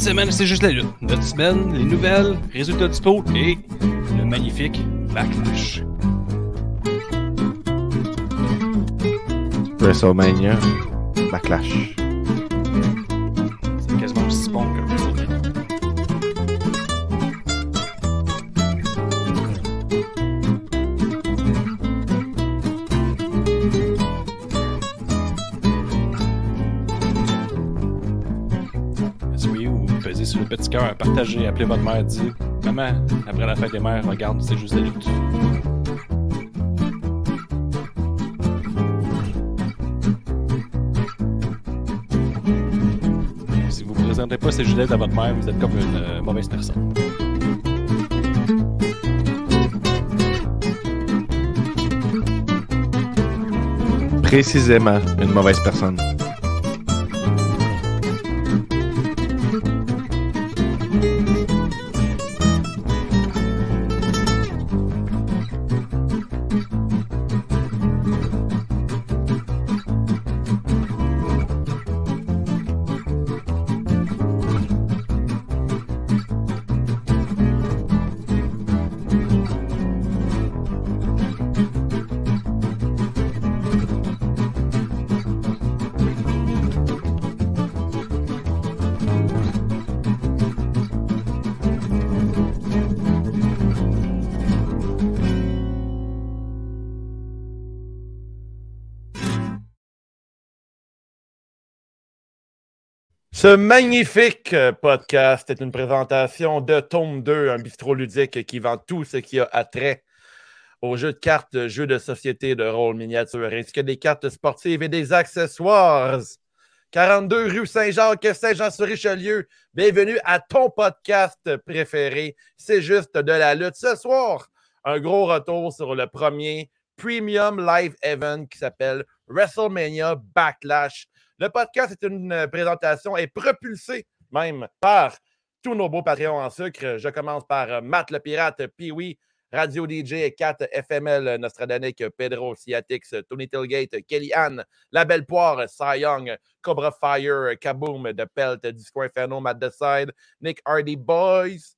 semaine, c'est juste la lutte. Notre semaine, les nouvelles, résultats du pot et le magnifique Backlash. WrestleMania, Backlash. Cœur, partagez, appelez votre mère, dites Maman, après la fête des mères, regarde, c'est juste la. Si vous ne présentez pas ces gilets à votre mère, vous êtes comme une euh, mauvaise personne. Précisément, une mauvaise personne. Ce magnifique euh, podcast est une présentation de Tome 2, un bistrot ludique qui vend tout ce qui a attrait aux jeux de cartes, jeux de société, de rôle miniature, ainsi que des cartes sportives et des accessoires. 42 rue Saint-Jacques, Saint-Jean-sur-Richelieu. Bienvenue à ton podcast préféré. C'est juste de la lutte. Ce soir, un gros retour sur le premier Premium Live Event qui s'appelle WrestleMania Backlash. Le podcast est une euh, présentation et propulsé même par tous nos beaux Patreons en sucre. Je commence par euh, Matt le Pirate, Pee-Wee, Radio DJ, 4 FML, Nostradanic, Pedro, Ciatix, Tony Tilgate, Kelly Ann, La Belle Poire, Cy Young, Cobra Fire, Kaboom, The Pelt, Disco Inferno, Matt Decide, Nick Hardy Boys,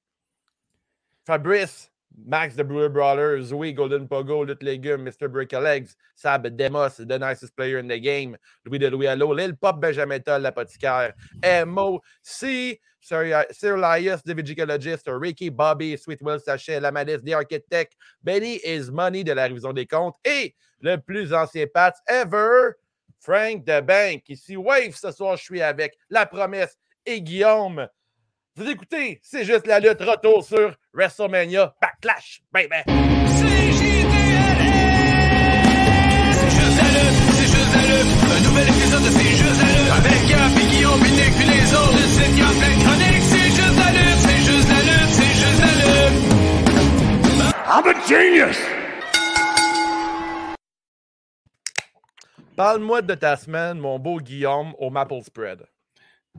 Fabrice, Max the Brewer Brawler, Zoe Golden Pogo, Lutte Légumes, Mr. Break Legs, Sab Demos, The Nicest Player in the Game, Louis de Louis Allo, Lil Pop Benjamin Toll, l'apothicaire, MOC, Sir Sir Elias, The Vigicologist, Ricky Bobby, Sweet Will Sachet, Lamadis, The Architect, Benny is Money de la révision des comptes et le plus ancien Pats ever, Frank the Bank. Ici, Wave, ce soir, je suis avec La Promesse et Guillaume. Vous écoutez, c'est juste la lutte retour sur WrestleMania Backlash, baby! C'est juste la lutte, c'est juste la lutte. Un nouvel épisode de C'est juste la lutte. Avec Gap et Guillaume, puis Nick, puis les autres. Le site chroniques. C'est juste la lutte, c'est juste la lutte, c'est juste la lutte. I'm a genius! Parle-moi de ta semaine, mon beau Guillaume, au Maple Spread.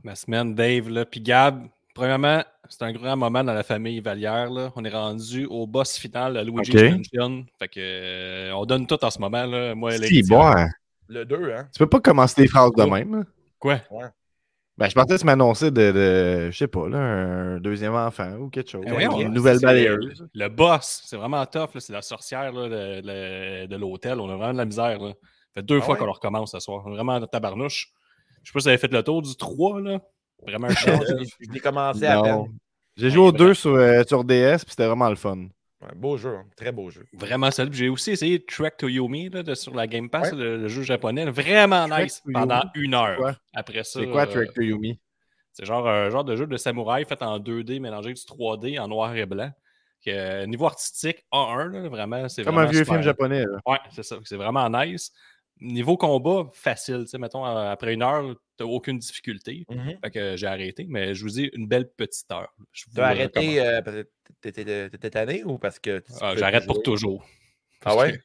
Ma semaine, Dave, là, puis Gab, premièrement, c'est un grand moment dans la famille Vallière. Là. On est rendu au boss final à Luigi's Ok. Mansion. Fait que, euh, on donne tout en ce moment. Là. Moi, Si, bon, hein. Le 2, hein? Tu peux pas commencer tes phrases de même. Quoi? Ben, je pensais que tu m'annonçais de, de, je sais pas, là, un deuxième enfant ou quelque chose. Eh voyons, une nouvelle balayeuse. Le boss, c'est vraiment tough. C'est la sorcière là, de, l'hôtel. On a vraiment de la misère. Là. Ça fait deux Ah fois ouais? qu'on le recommence ce soir. On est vraiment en tabarnouche. Je sais pas si vous avez fait le tour du 3. Là. Vraiment un challenge. je l'ai- commencé à peine. J'ai joué aux deux sur, euh, sur DS, puis c'était vraiment le fun. Ouais, beau jeu, hein, très beau jeu. Vraiment solide. J'ai aussi essayé Trek to Yomi là, de- sur la Game Pass, Ouais. le, le jeu japonais. Vraiment Trek nice pendant Yomi, une heure. quoi? Après ça, C'est quoi euh, Track to Yumi? C'est genre un genre de jeu de samouraï fait en 2D mélangé avec du 3D en noir et blanc. Que, euh, niveau artistique, A1, là, vraiment, c'est Comme vraiment un vieux super. film japonais. Là. Ouais, c'est ça. C'est vraiment nice. Niveau combat, facile. Tu sais, mettons, euh, après une heure, t'as aucune difficulté. Mhm. Fait que j'ai arrêté, mais je vous dis une belle petite heure. Tu as arrêté euh, parce que t'étais t'étais tanné ou parce que. tu Ah, J'arrête pour toujours. Ah ouais?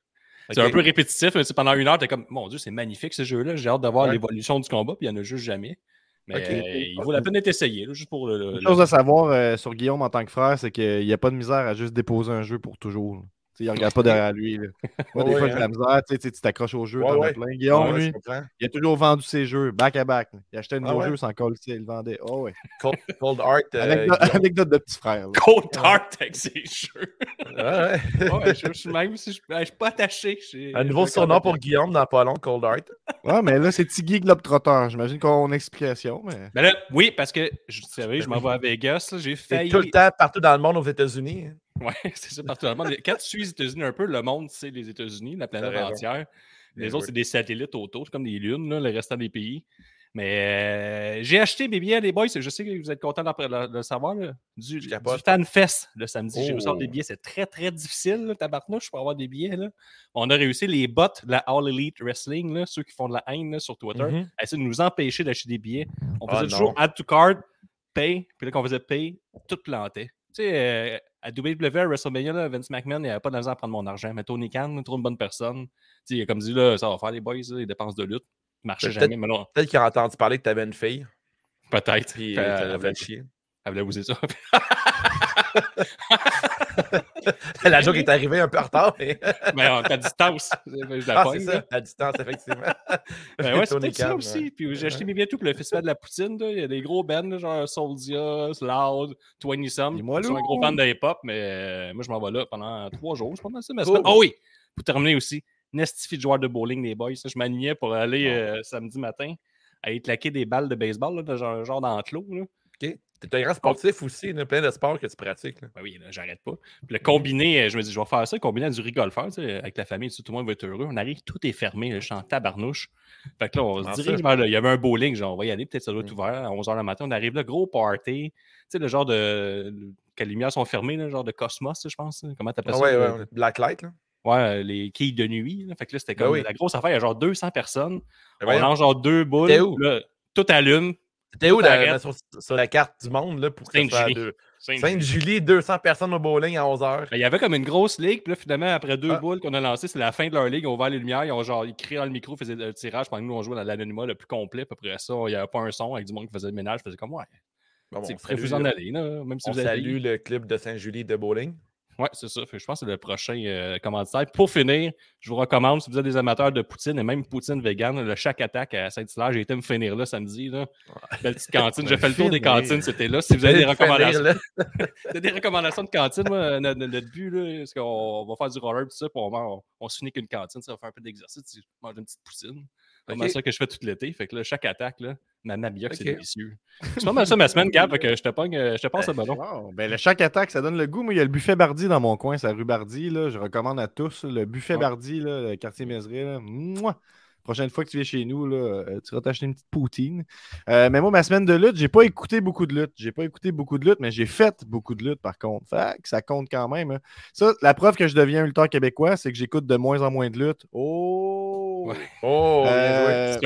C'est un peu répétitif. mais pendant une heure, t'es comme, mon Dieu, c'est magnifique ce jeu-là. J'ai hâte de voir Ouais. l'évolution du combat, puis il n'y en a juste jamais. Mais euh, il vaut la peine d'être essayé, là, juste pour le. Une le- chose à savoir euh, sur Guillaume en tant que frère, c'est qu'il n'y a pas de misère à juste déposer un jeu pour toujours. Il regarde pas derrière lui. là. Moi, des Ouais, fois, j'ai de la misère. Tu t'accroches au jeu, Ouais, t'en as ouais. plein. Guillaume, Ouais, lui, il a toujours vendu ses jeux, back à back. là. Il achetait un Ah nouveau ouais? jeu sans coller, il le vendait. Oh, ouais. Cold, Cold Art. euh, Anecdote, de petit frère. là. Cold Tart avec ses jeux. Ouais, ouais. Ouais, je, je suis même si je, je suis pas attaché. Un nouveau surnom pour Guillaume dans pas long, Cold Art. Ouais, mais là, c'est Tiggy Globetrotter. J'imagine qu'on a une explication, mais. Ben là, oui, parce que, je- vous savez, je m'en vais à Vegas, j'ai failli. tout le temps partout dans le monde aux États-Unis. hein. Ouais, c'est ça partout dans le monde. Quand tu suis les États-Unis un peu, le monde, c'est les États-Unis, la planète entière. Les Bien autres, c'est des satellites autour, c'est comme des lunes, là, le restant des pays. Mais euh, j'ai acheté mes billets, les boys. Je sais que vous êtes contents de, le- savoir. là, du, du. FanFest le samedi. J'ai Oh. à avoir des billets. C'est très, très difficile, là, tabarnouche, pour avoir des billets. Là. On a réussi les bots de la All Elite Wrestling, là, ceux qui font de la haine là, sur Twitter, à essayer de nous empêcher d'acheter des billets. On Ah, faisait toujours add to card, pay, puis là, quand on faisait pay, tout plantait. Tu sais, euh, à WWE, à WrestleMania, là, Vince McMahon, il n'avait pas de misère à prendre mon argent. Mais Tony Khan, trop une bonne personne. Tu sais, il a comme dit, là, ça va faire les boys, là, les dépenses de lutte. Marchait jamais, Peut-être qu'il a entendu parler que tu avais une fille. peut-être. Puis euh, elle, chier. Elle voulait vous ça. La joke est arrivée un peu en retard. Mais... mais on est à distance. Je la Ah, pogne, ça, à distance, effectivement. Ben ouais, c'est peut-être ça aussi. ouais. Puis j'ai acheté mes billets tout pour le festival de la poutine. là. Il y a des gros bands, genre Soldia, Loud, 20 Some. Moi, Je suis un gros fan de hip-hop, mais euh, moi, je m'en vais là pendant trois jours. C'est pas mal ça. ma. Ah oui! Pour terminer aussi, Nestifie de joueur de bowling, les boys. Je m'alignais pour aller euh, samedi matin aller claquer des balles de baseball, là, genre, genre là. OK. T'es un grand sportif aussi, il y a plein de sports que tu pratiques. là. Ben oui, j'arrête pas. Puis le combiné, euh, je me dis, je vais faire ça, combiné à du rigolfeur, tu sais, avec la famille, tout le monde va être heureux. On arrive, tout est fermé, là, je suis en tabarnouche. Fait que là, on se dirige vers le- Il y avait un bowling, genre, on va y aller, peut-être ça doit être ouvert à 11h le matin. On arrive là, gros party. Tu sais, le genre de. Que les lumières sont fermées, là, genre de cosmos, je pense. Comment t'appelles Ah ça? ouais, le- ouais, Blacklight. Là. Ouais, euh, les quilles de nuit. là. Fait que là, c'était Ben comme oui. la grosse affaire. Il y a genre 200 personnes. Ben on lance genre deux boules. Là, tout allume. T'étais où arrête. sur, sur la carte du monde là, pour Sainte-Julie. Sainte-Julie, 200 personnes au bowling à 11h. Ben, il y avait comme une grosse ligue, puis là, finalement, après deux Ah. boules qu'on a lancées, c'est la fin de leur ligue. On ouvert les lumières, ils ont genre, ils criaient dans le micro, faisaient le tirage pendant que nous, on jouait dans l'anonymat le plus complet. Puis après ça, il n'y avait pas un son avec du monde qui faisait le ménage. faisait comme, ouais, Bon, c'est on très salue, vous en le- aller, là, même si on vous avez. salue le club de Saint-Julie de bowling. Ouais, c'est ça. Je pense que c'est le prochain euh, commanditaire. Pour finir, je vous recommande, si vous êtes des amateurs de poutine et même poutine vegan, le chaque attaque à Saint-Hilaire, j'ai été me finir là samedi. Là. Belle petite cantine. J'ai fait le tour des cantines, c'était là. Si vous avez des recommandations. finir, des recommandations de cantine, moi, notre, notre but, là, c'est qu'on on va faire du roller, tout ça, puis on, on, on se finit qu'une cantine, ça va faire un peu d'exercice, tu manges une petite poutine. C'est ça que je fais tout l'été. Fait que là, chaque attaque, là, ma mabioc, c'est délicieux. C'est pas mal ça ma semaine, Gab, que je te pogne, euh, je te passe le ballon. Wow, ben le chaque attaque, ça donne le goût. Moi, il y a le buffet Bardi dans mon coin, c'est la rue Bardi. Là. Je recommande à tous le buffet Ouais. Bardi, là, le quartier. Mouah! Prochaine fois que tu viens chez nous, là, euh, tu vas t'acheter une petite poutine. Euh, mais moi, ma semaine de lutte, j'ai pas écouté beaucoup de lutte. J'ai pas écouté beaucoup de lutte, mais j'ai fait beaucoup de lutte par contre. Fait que ça compte quand même. hein. Ça, la preuve que je deviens un lutteur québécois, c'est que j'écoute de moins en moins de lutte. Oh! Ouais. Oh. Euh,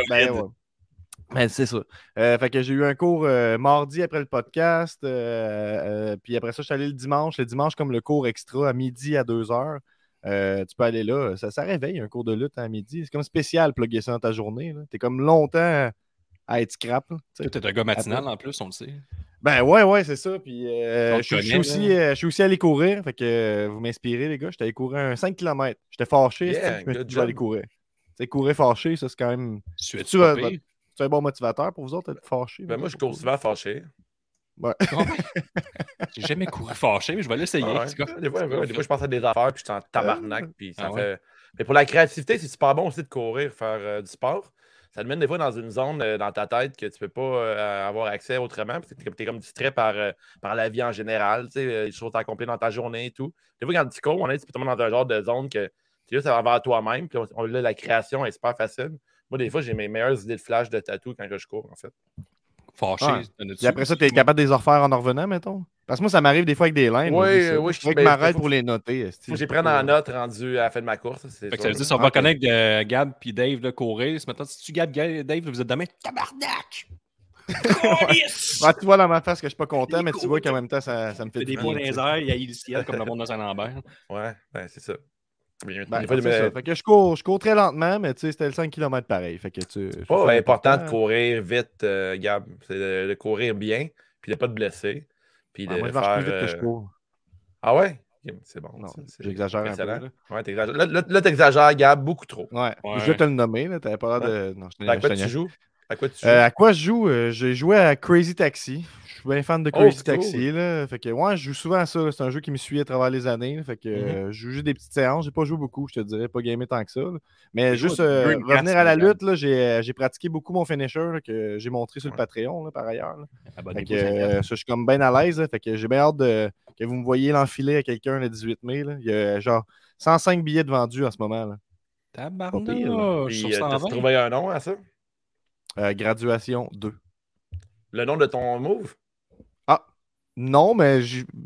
Ben, c'est ça. Euh, fait que j'ai eu un cours euh, mardi après le podcast. euh, puis après ça, je suis allé le dimanche. Le dimanche, comme le cours extra à midi à 2 heures. Tu peux aller là. Ça, ça réveille un cours de lutte à midi. C'est comme spécial, plugger ça dans ta journée. Tu es comme longtemps à être scrap. tu t'es un gars matinal en plus, on le sait. Ben ouais, ouais, c'est ça. Puis je, suis- aussi, je aussi allé courir. Fait que vous m'inspirez, les gars. J'étais allé courir un 5 km. J'étais fâché. Yeah, je me suis job. courir. Tu sais, courir fâché, ça, c'est quand même. Tu es C'est un bon motivateur pour vous autres, être fâché. Ben, moi, je cours souvent fâché. J'ai jamais couru fâché, mais je vais l'essayer. Ah ouais? Des fois, ouais, des fois, je pense à des affaires, puis je suis en tabarnak, puis ça Ah ouais? fait... Mais pour la créativité, c'est super bon aussi de courir, faire euh, du sport. Ça te mène des fois dans une zone euh, dans ta tête que tu peux pas euh, avoir accès autrement, parce que t'es comme, distrait par, euh, par la vie en général, tu sais, euh, les choses à accomplir dans ta journée et tout. Des fois, quand tu cours, on est, tu dans un genre de zone que tu es juste envers toi-même, puis on, on- là, la création est super facile. Moi, des fois, j'ai mes meilleures idées de flash de tatou quand je cours, en fait. Fâché. Ouais. Puis après ça, tu es capable de les refaire en en revenant, mettons? Parce que moi, ça m'arrive des fois avec des lignes. Oui, oui, Je que ben, je m'arrête pour les noter. Faut que j'y prenne en note rendu à la fin de ma course. Fait que ça veut dire si on va Ok. connaître euh, Gab puis Dave de courir. Ce matin, si tu Gab, Ga- Dave, vous êtes demain, tabarnak! Tu vois dans ma face que je suis pas content, mais tu vois qu'en même temps, ça, ça me fait des bien, points dans les airs, il y a eu le ciel comme le monde de Saint-Lambert. Ouais, ben, c'est ça. Ben, mais-. Fait que je cours, je cours très lentement, mais tu sais, c'était le 5 km pareil. Fait que tu. C'est pas important de courir vite, euh, Gab. C'est de, de courir bien, puis de pas te blesser. Puis de Ah, moi, je marche faire. plus vite que je euh, cours. Ah ouais? C'est bon. Non, c'est- c'est j'exagère un peu. excellent. Là. Ouais, t'exagères. Là, là, là, t'exagères, Gab, beaucoup trop. Ouais. Ouais. Je vais te le nommer. Tu n'avais pas l'air de. Non, je tu joues? À quoi tu joues? Euh, à quoi je joue? Euh, J'ai joué à Crazy Taxi. Je suis bien fan de Oh, Crazy cool. Taxi. Là. Fait que, ouais, je joue souvent à ça. C'est un jeu qui me suit à travers les années. là. Fait que, Mhm. euh, je joue juste des petites séances. J'ai pas joué beaucoup, je te dirais, pas gamé tant que ça. là. Mais juste euh, revenir à la lutte, là, j'ai j'ai pratiqué beaucoup mon finisher là, que j'ai montré sur le. Patreon là, par ailleurs. là. Fait Abonnez-vous, que, ça euh, je suis comme bien à l'aise. Fait que j'ai bien hâte de, que vous me voyez l'enfiler à quelqu'un le 18 mai. là. Il y a genre 105 billets de vendus en ce moment. Tabarnak, 120. trouvé un nom à ça? Euh, graduation 2. Le nom de ton move? Non, mais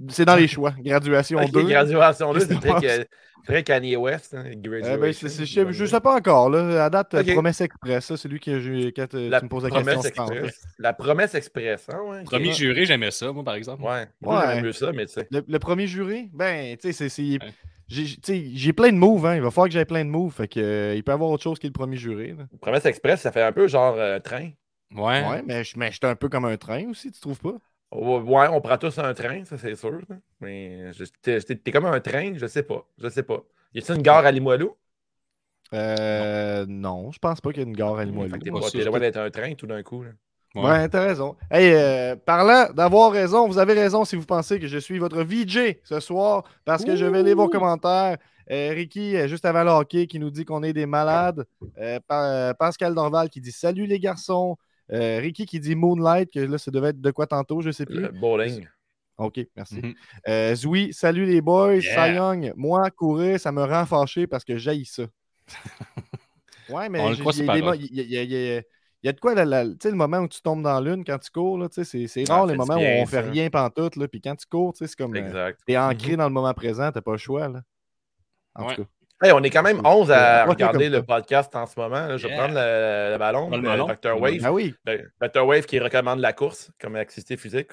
c'est dans les choix. Graduation Ok, 2. graduation 2, Qu'est-ce c'est que très, tu que- très Kanye West. hein, Euh, ben, je, je sais pas encore. Là. À date, euh, Ok. Promesse Express, ça, c'est lui que j'ai- quand euh, La tu me poses la question. express. La promesse express, hein, ouais. Premier juré, j'aimais ça, moi, par exemple. Ouais, moi Ouais. j'aime mieux ça, mais tu sais. Le, le premier juré, ben, tu sais, c'est- c'est- Ouais. J'ai- tu sais, j'ai plein de moves. Hein. Il va falloir que j'aie plein de moves. Fait que, euh, il peut y avoir autre chose qui est le premier juré. là. Promesse express, ça fait un peu genre euh, train. Ouais. Ouais, mais je mais je suis un peu comme un train aussi, tu trouves pas? Oh, Ouais, on prend tous un train, ça c'est sûr. là. Mais je- t'es t'es- t'es comme un train, je sais pas. Je sais pas. Y a-t-il une gare à Limoilou? Euh, non, je pense pas qu'il y ait une gare à Limoilou. t'es loin d'être un train tout d'un coup. là. Ouais, t'as raison. Hey, euh, parlant d'avoir raison, vous avez raison si vous pensez que je suis votre VJ ce soir parce que je vais lire vos commentaires. Euh, Ricky, euh, juste avant le hockey, qui nous dit qu'on est des malades. Euh, Pa- Pascal Dorval qui dit Salut les garçons. Ricky qui dit Moonlight, que là, ça devait être de quoi tantôt, je sais plus. Le bowling. Ok, merci. Euh, Zoui, salut les boys. Yeah. Cy Young, moi, courir, ça me rend fâché parce que j'haïs ça. ouais, mais On le j'ai- croit, c'est il y a- de quoi, la- la- tu sais, le moment où tu tombes dans l'une quand tu cours, là, tu sais, c'est c'est Ah, rare les moments bien, où on fait ça. rien pantoute, là, puis quand tu cours, tu sais, c'est comme, euh, t'es ancré dans le moment présent, t'as pas le choix, là. En Ouais. tout cas. Hey, on est quand même C'est- 11 à regarder le podcast en ce moment. là. Je vais Yeah. prendre le, le ballon. Le euh, ballon. Dr. Wave. Ah oui, Ben, Dr. Wave qui recommande la course comme activité physique.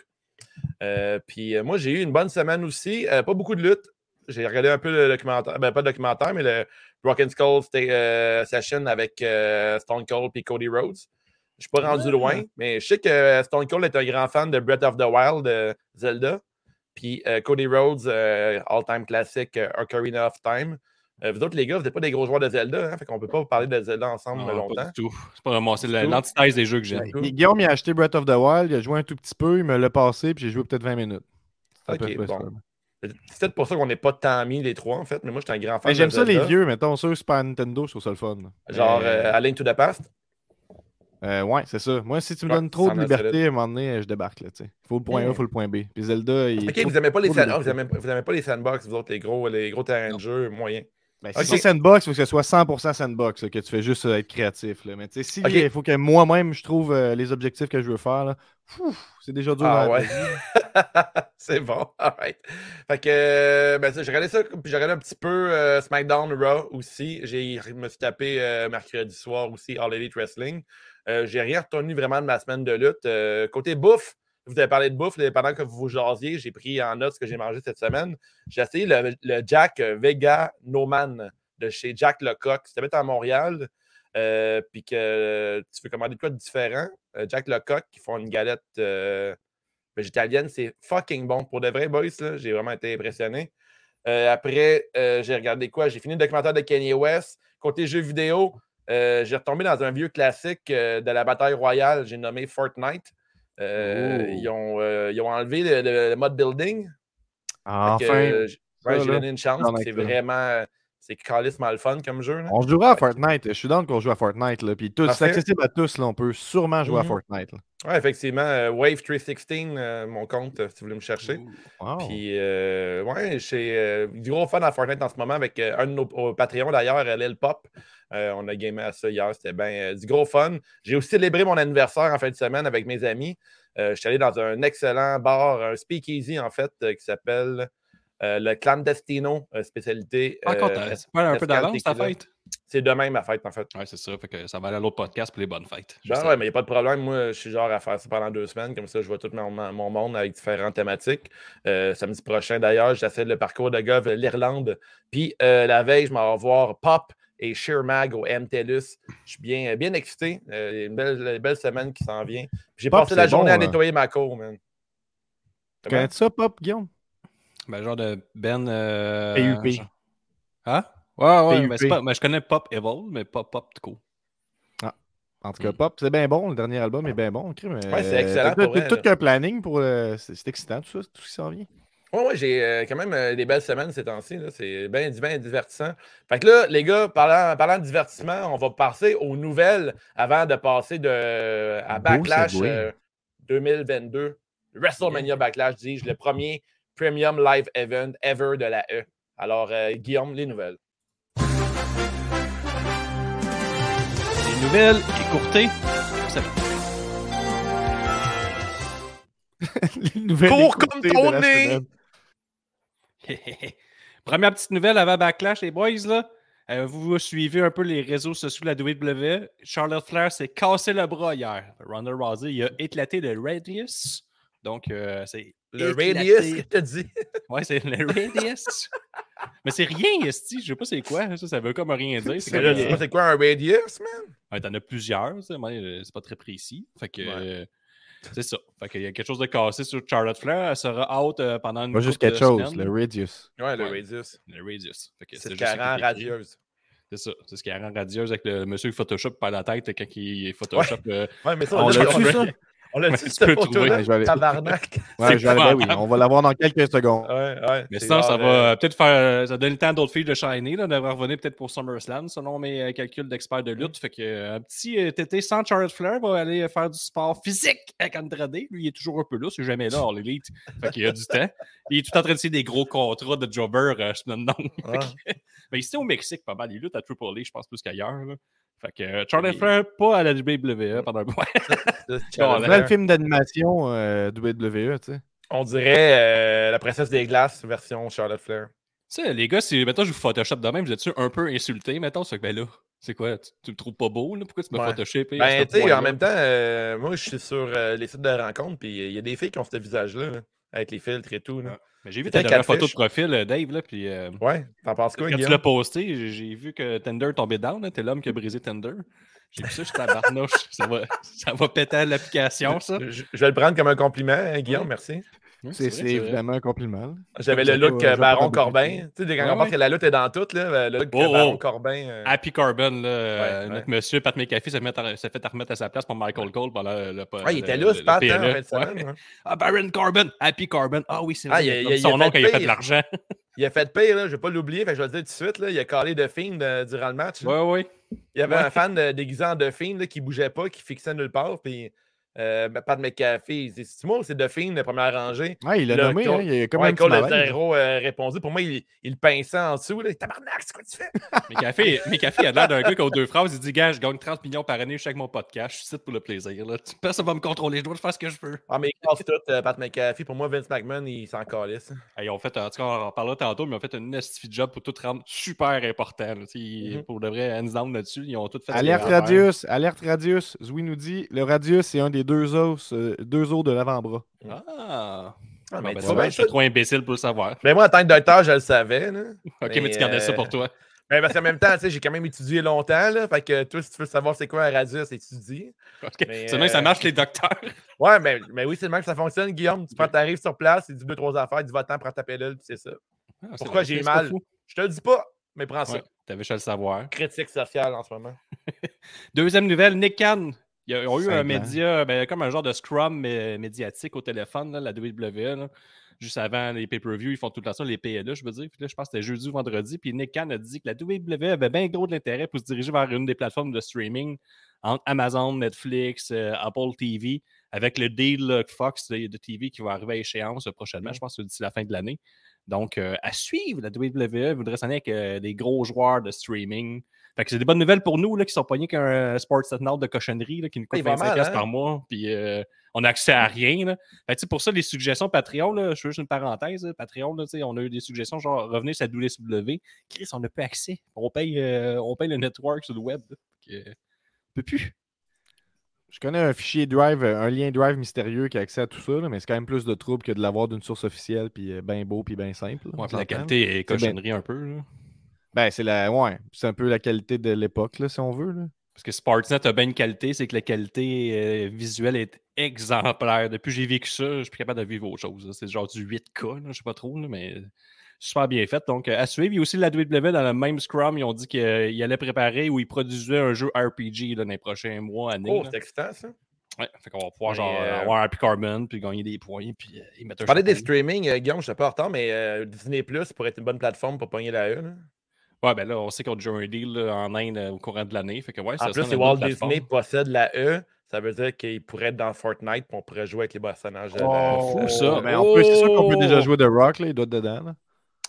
Euh, puis euh, moi, j'ai eu une bonne semaine aussi. Euh, pas beaucoup de lutte. J'ai regardé un peu le documentaire, ben pas le documentaire, mais le Rock and Skull euh, session avec euh, Stone Cold et Cody Rhodes. Je suis pas rendu Ah. loin, mais je sais que Stone Cold est un grand fan de Breath of the Wild de Zelda. Puis euh, Cody Rhodes, euh, all-time classique, euh, Ocarina of Time. Euh, vous autres, les gars, vous n'êtes pas des gros joueurs de Zelda, hein, fait qu'on peut pas parler de Zelda ensemble Non, longtemps. pas du tout. C'est pas vraiment, c'est l'antithèse des jeux que j'aime. Guillaume, il a acheté Breath of the Wild, il a joué un tout petit peu, il me l'a passé, puis j'ai joué peut-être 20 minutes. C'est à peu Ok, bon. C'est peut-être pour ça qu'on n'est pas tant amis les trois, en fait, mais moi, j'étais un grand fan Mais J'aime ça les vieux, mettons, sur Super Nintendo, je trouve ça le fun. Genre euh, A Link to the Past. Euh, ouais, c'est ça. Moi, si tu me Ouais, donnes trop de a liberté, à un moment donné, je débarque. Là, tu sais. il faut le point A, Mm. il faut le point B. Puis Zelda, il. Ok, vous n'aimez pas, les sand- ah, liberté. vous aimez- vous aimez pas les sandbox, vous autres, les gros, les gros terrains de jeu moyens. Ben. Si c'est sandbox, il faut que ce soit 100% sandbox, là, que tu fais juste euh, être créatif. Là. Mais tu sais, si il faut que moi-même, je trouve euh, les objectifs que je veux faire, c'est déjà dur Ah ouais. c'est bon, alright. Fait que, euh, ben, ça, j'ai regardé ça, puis j'ai regardé un petit peu euh, SmackDown Raw aussi. J'ai, je me suis tapé euh, mercredi soir aussi All Elite Wrestling. Euh, j'ai rien retenu vraiment de ma semaine de lutte. Euh, côté bouffe, vous avez parlé de bouffe pendant que vous vous jasiez. J'ai pris en note ce que j'ai mangé cette semaine. J'ai essayé le, Jack Vega No Man de chez Jack Lecoq. Si tu à Montréal, euh, puis que tu veux commander de quoi de différent, euh, Jack Lecoq qui font une galette euh, végétalienne, c'est fucking bon. Pour de vrais boys, j'ai vraiment été impressionné. Euh, après, euh, j'ai regardé quoi? J'ai fini le documentaire de Kanye West. Côté jeux vidéo, euh, j'ai retombé dans un vieux classique euh, de la bataille royale. J'ai nommé Fortnite. Euh, Oh. ils, ont, euh, ils ont enlevé le, le- le mode building. Que, Enfin, euh, ouais, j'ai donné une chance. C'est vraiment. C'est calissement le fun comme jeu. là. on jouera à Fortnite. Je suis dans qu'on joue à Fortnite. Là. Puis tout, c'est accessible à tous. Là. On peut sûrement jouer à Mhm. Fortnite. là. Ouais, effectivement. euh, Wave 316, euh, mon compte, si vous voulez me chercher. Wow. Puis, ouais, j'ai du gros fun à Fortnite en ce moment avec un de nos au Patreon d'ailleurs, Lil Pop. Euh, on a gamé à ça hier, c'était bien du gros fun. J'ai aussi célébré mon anniversaire en fin de semaine avec mes amis. Euh, je suis allé dans un excellent bar, un speakeasy en fait, qui s'appelle le Clandestino, spécialité. Encore, t'as- c'est pas un peu d'avance ta fête? c'est demain ma fête en fait. Ouais, c'est ça. Fait que ça va aller à l'autre podcast pour les bonnes fêtes. Ben ouais, mais il n'y a pas de problème. Moi, je suis genre à faire ça pendant deux semaines. Comme ça, je vois tout mon, mon monde avec différentes thématiques. Euh, samedi prochain, d'ailleurs, j'essaie le parcours de golf de l'Irlande. Puis euh, la veille, je m'en vais voir Pop et Sheermag au MTLUS. Je suis bien, bien excité. Euh, une, belle, une belle semaine qui s'en vient. J'ai Pop, passé la journée bon, à hein. nettoyer ma cour, man. Tu connais ça, Pop, Guillaume? Ben, genre de Ben. euh, PUP. genre- Hein? Ouais, ouais, mais, c'est pas, mais je connais Pop Evil, mais pas Pop Tico. En tout cas, Mm. Pop, c'est bien bon. Le dernier album est bien bon. crime, Ouais, euh, c'est excellent t'as- pour t'as vrai, tout là. qu'un planning pour. euh, c'est c'est excitant, tout ça, tout ce qui s'en vient. Ouais, ouais, j'ai euh, quand même euh, des belles semaines ces temps-ci. C'est bien bien divertissant. Fait que là, les gars, parlant, parlant de divertissement, on va passer aux nouvelles avant de passer de, à Backlash segway. euh, 2022. WrestleMania Backlash, dis-je, le premier premium live event ever de la E. Alors, euh, Guillaume, les nouvelles. Les nouvelles écourtées. Ça- Les nouvelles Cours comme ton nez! Première petite nouvelle avant Backlash, les boys. Là. Euh, vous suivez un peu les réseaux sociaux de la WWE. Charlotte Flair s'est cassé le bras hier. Ronda Rousey il a éclaté le radius. Donc, euh, c'est. Le éclaté. Radius, que t'as dit. Ouais, c'est le radius. Mais c'est rien, Esti. Je sais pas c'est quoi. Ça, ça veut comme rien dire. C'est quoi un Radius, man? Ouais, T'en as plusieurs, euh, c'est pas très précis. Fait que Ouais. euh, c'est ça. Fait qu'il y a quelque chose de cassé sur Charlotte Flair. Elle sera out euh, pendant une Pas juste quelque chose, le Radius. Ouais, le Ouais. Radius. Le Radius. Fait que C'est ce qui rend qui radieuse. C'est ça. C'est ce qui rend radieuse avec le monsieur Photoshop par la tête quand il Photoshop. euh, Ouais, mais ça, On l'a- l'a l'a- ça? On l'a dit, tu peux trouver. Ouais, je vais aller- Tabarnak. Ouais, C'est je vais aller- oui, on va l'avoir dans quelques secondes. Ouais, ouais. Mais ça, ça va euh, euh, peut-être faire. Ça donne le temps d'autres filles de shiner. Là, devrait revenir peut-être pour SummerSlam, selon mes euh, calculs d'experts de lutte. Fait que euh, un petit euh, TT sans Charlotte Flair va aller euh, faire du sport physique avec Andrade. Lui, il est toujours un peu là. C'est jamais là, hors l'élite. Fait qu'il a du temps. Il est tout en train de signer des gros contrats de jobber, euh, je me demande. Ouais. Mais ici au Mexique, pas mal. Il lutte à Triple A, je pense, plus qu'ailleurs. Fait que euh, Charlotte Flair, pas à la WWE pendant un mois. c'est- le film d'animation euh, WWE, tu sais. On dirait euh, la princesse des glaces version Charlotte Flair. Tu sais, les gars, si mettons, je vous Photoshop de même, vous êtes un peu insulté, mettons, c'est que ben là, c'est quoi, tu, tu me trouves pas beau, là? Pourquoi tu me Ouais. photoshopé? Ben, tu sais, en même temps, euh, moi, je suis sur euh, les sites de rencontres, puis il y a des filles qui ont ce visage-là, là, avec les filtres et tout. Là. Mais j'ai vu ta dernière photo de profil, euh, Dave, là, puis euh, Ouais, t'en penses quoi, quand tu l'as posté, j'ai- vu que Tender tombait down, t'es l'homme qui a brisé Tender. J'ai vu ça, je suis tabarnouche. ça, va, ça va péter à l'application, ça. Je, je vais le prendre comme un compliment, hein, Guillaume, merci. Ouais, c'est évidemment un compliment. là. J'avais le look euh, Baron Corbin. Tu sais, quand on que la lutte est dans tout, là, le look Oh, Baron oh. Corbin. euh, Happy Corbin, là, euh, Ouais, notre ouais. monsieur Pat McAfee s'est à- fait remettre à sa place pour Michael Cole pendant le, le, Ouais, il était là, le- ce Pat, hein, en de Ouais. hein. Ah, Baron Corbin, Happy Corbin. Ah oui, c'est Ah, vrai. il son nom fait quand il a fait de l'argent. Il a fait pire, là, je vais pas l'oublier, fait je vais le dire tout de suite. Là, il a calé de Fiend euh, durant le match. là. Ouais, ouais. Il y avait Ouais. un fan de- déguisé en The Fiend qui bougeait pas, qui fixait nulle part. Puis euh, ben, Pat McAfee, C'est c'est The Fiend, la première rangée? Ouais, il l'a Le nommé, hein, il a comme Ouais, un Cole euh, répondu. Pour moi, il, il le pinçait en dessous. Là. Tabarnak, c'est quoi tu fais? Mais Café a l'air d'un gars qui a deux phrases. Il dit Gars, je gagne 30 millions par année chaque mon podcast. Je suis ici pour le plaisir. Là. Personne va me contrôler. Je dois faire ce que je veux. Ah, mais il casse tout, euh, Pat McAfee. Pour moi, Vince McMahon, il s'en calisse. Hey, ils ont fait, en tout cas, on en parlera tantôt, mais ils ont fait un nasty job pour tout rendre super important. là. Mhm. Pour de vrai, hands down là-dessus, ils ont tout fait. Alerte radius, alerte radius. Zoui nous dit le radius, c'est un des deux os, euh, deux os de l'avant-bras. Ah, Ah, mais ben, tu tu vois, je suis trop imbécile pour le savoir. Mais moi, en tant que docteur, je le savais. Là. Ok, Mais, mais, tu gardais ça euh, pour toi. Mais parce qu'en même temps, tu sais, j'ai quand même étudié longtemps. Là, fait que toi, si tu veux savoir c'est quoi un radius, étudie. Ok, mais, C'est même que ça euh, marche, les docteurs. Ouais, mais, mais oui, c'est le même que ça fonctionne, Guillaume. Tu prends, t'arrives sur place, il dit deux, trois affaires, il dit va-t'en, prends ta pilule, puis c'est ça. Ah, Pourquoi j'ai mal? Je te le dis pas, mais prends ça. T'avais juste à le savoir. Critique sociale en ce moment. Deuxième nouvelle, Nick Khan. Ils ont eu un média, ben, comme un genre de scrum mais- médiatique au téléphone, là, la WWE. là. Juste avant les pay-per-view, ils font tout le temps ça, les PLE, je veux dire. Puis là, je pense que c'était jeudi ou vendredi. Puis Nick Khan a dit que la WWE avait bien gros de l'intérêt pour se diriger vers une des plateformes de streaming entre Amazon, Netflix, euh, Apple TV, avec le deal Fox de, de TV qui va arriver à échéance prochainement, je pense d'ici la fin de l'année. Donc, euh, à suivre, la WWE voudrait s'en aller avec euh, des gros joueurs de streaming. Fait que c'est des bonnes nouvelles pour nous là, qui sont pognés qu'un euh, Sportsnet de cochonnerie là, qui nous coûte il va 25$ mal, piastres hein? par mois. Puis euh, on a accès à rien. Là. Fait que, tu sais, pour ça, les suggestions Patreon, là, je fais juste une parenthèse. là, Patreon, là, tu sais, on a eu des suggestions genre revenez sur la WWE. Chris, on n'a pas accès. On paye, on paye le network sur le web. on peut plus. Je connais un fichier Drive, euh, un lien Drive mystérieux qui a accès à tout ça, là, mais c'est quand même plus de trouble que de l'avoir d'une source officielle, puis bien beau, puis bien simple. là, on Ouais, puis la qualité est cochonnerie un peu. là. Ben, c'est la. Ouais, c'est un peu la qualité de l'époque, si on veut. Là. Parce que Sportsnet a bien une qualité, c'est que la qualité euh, visuelle est exemplaire. Depuis que j'ai vécu ça, je suis plus capable de vivre autre chose. C'est genre du 8K, là, je sais pas trop, là, mais super bien fait. Donc, euh, à suivre. Il y a aussi la WWE dans le même Scrum. Ils ont dit qu'ils allaient préparer ou ils produisaient un jeu RPG là, dans les prochains mois, années. Oh, c'est excitant, ça. Ouais, fait qu'on va pouvoir Mais, genre, euh, avoir un Happy Carbon puis gagner des points puis euh, ils mettent un parlais des streaming, euh, Guillaume, je suis pas en retard, mais euh, Disney Plus pourrait être une bonne plateforme pour pogner la E. là. Ouais, ben là, on sait qu'on a déjà un deal là, en Inde euh, au courant de l'année. Fait que ouais, ça En plus, si Walt. Disney possède la E, ça veut dire qu'il pourrait être dans Fortnite et on pourrait jouer avec les personnages. de la- Oh, fou, ça. Mais en plus, c'est sûr qu'on peut déjà Oh! jouer The Rock, là, il doit être dedans. là.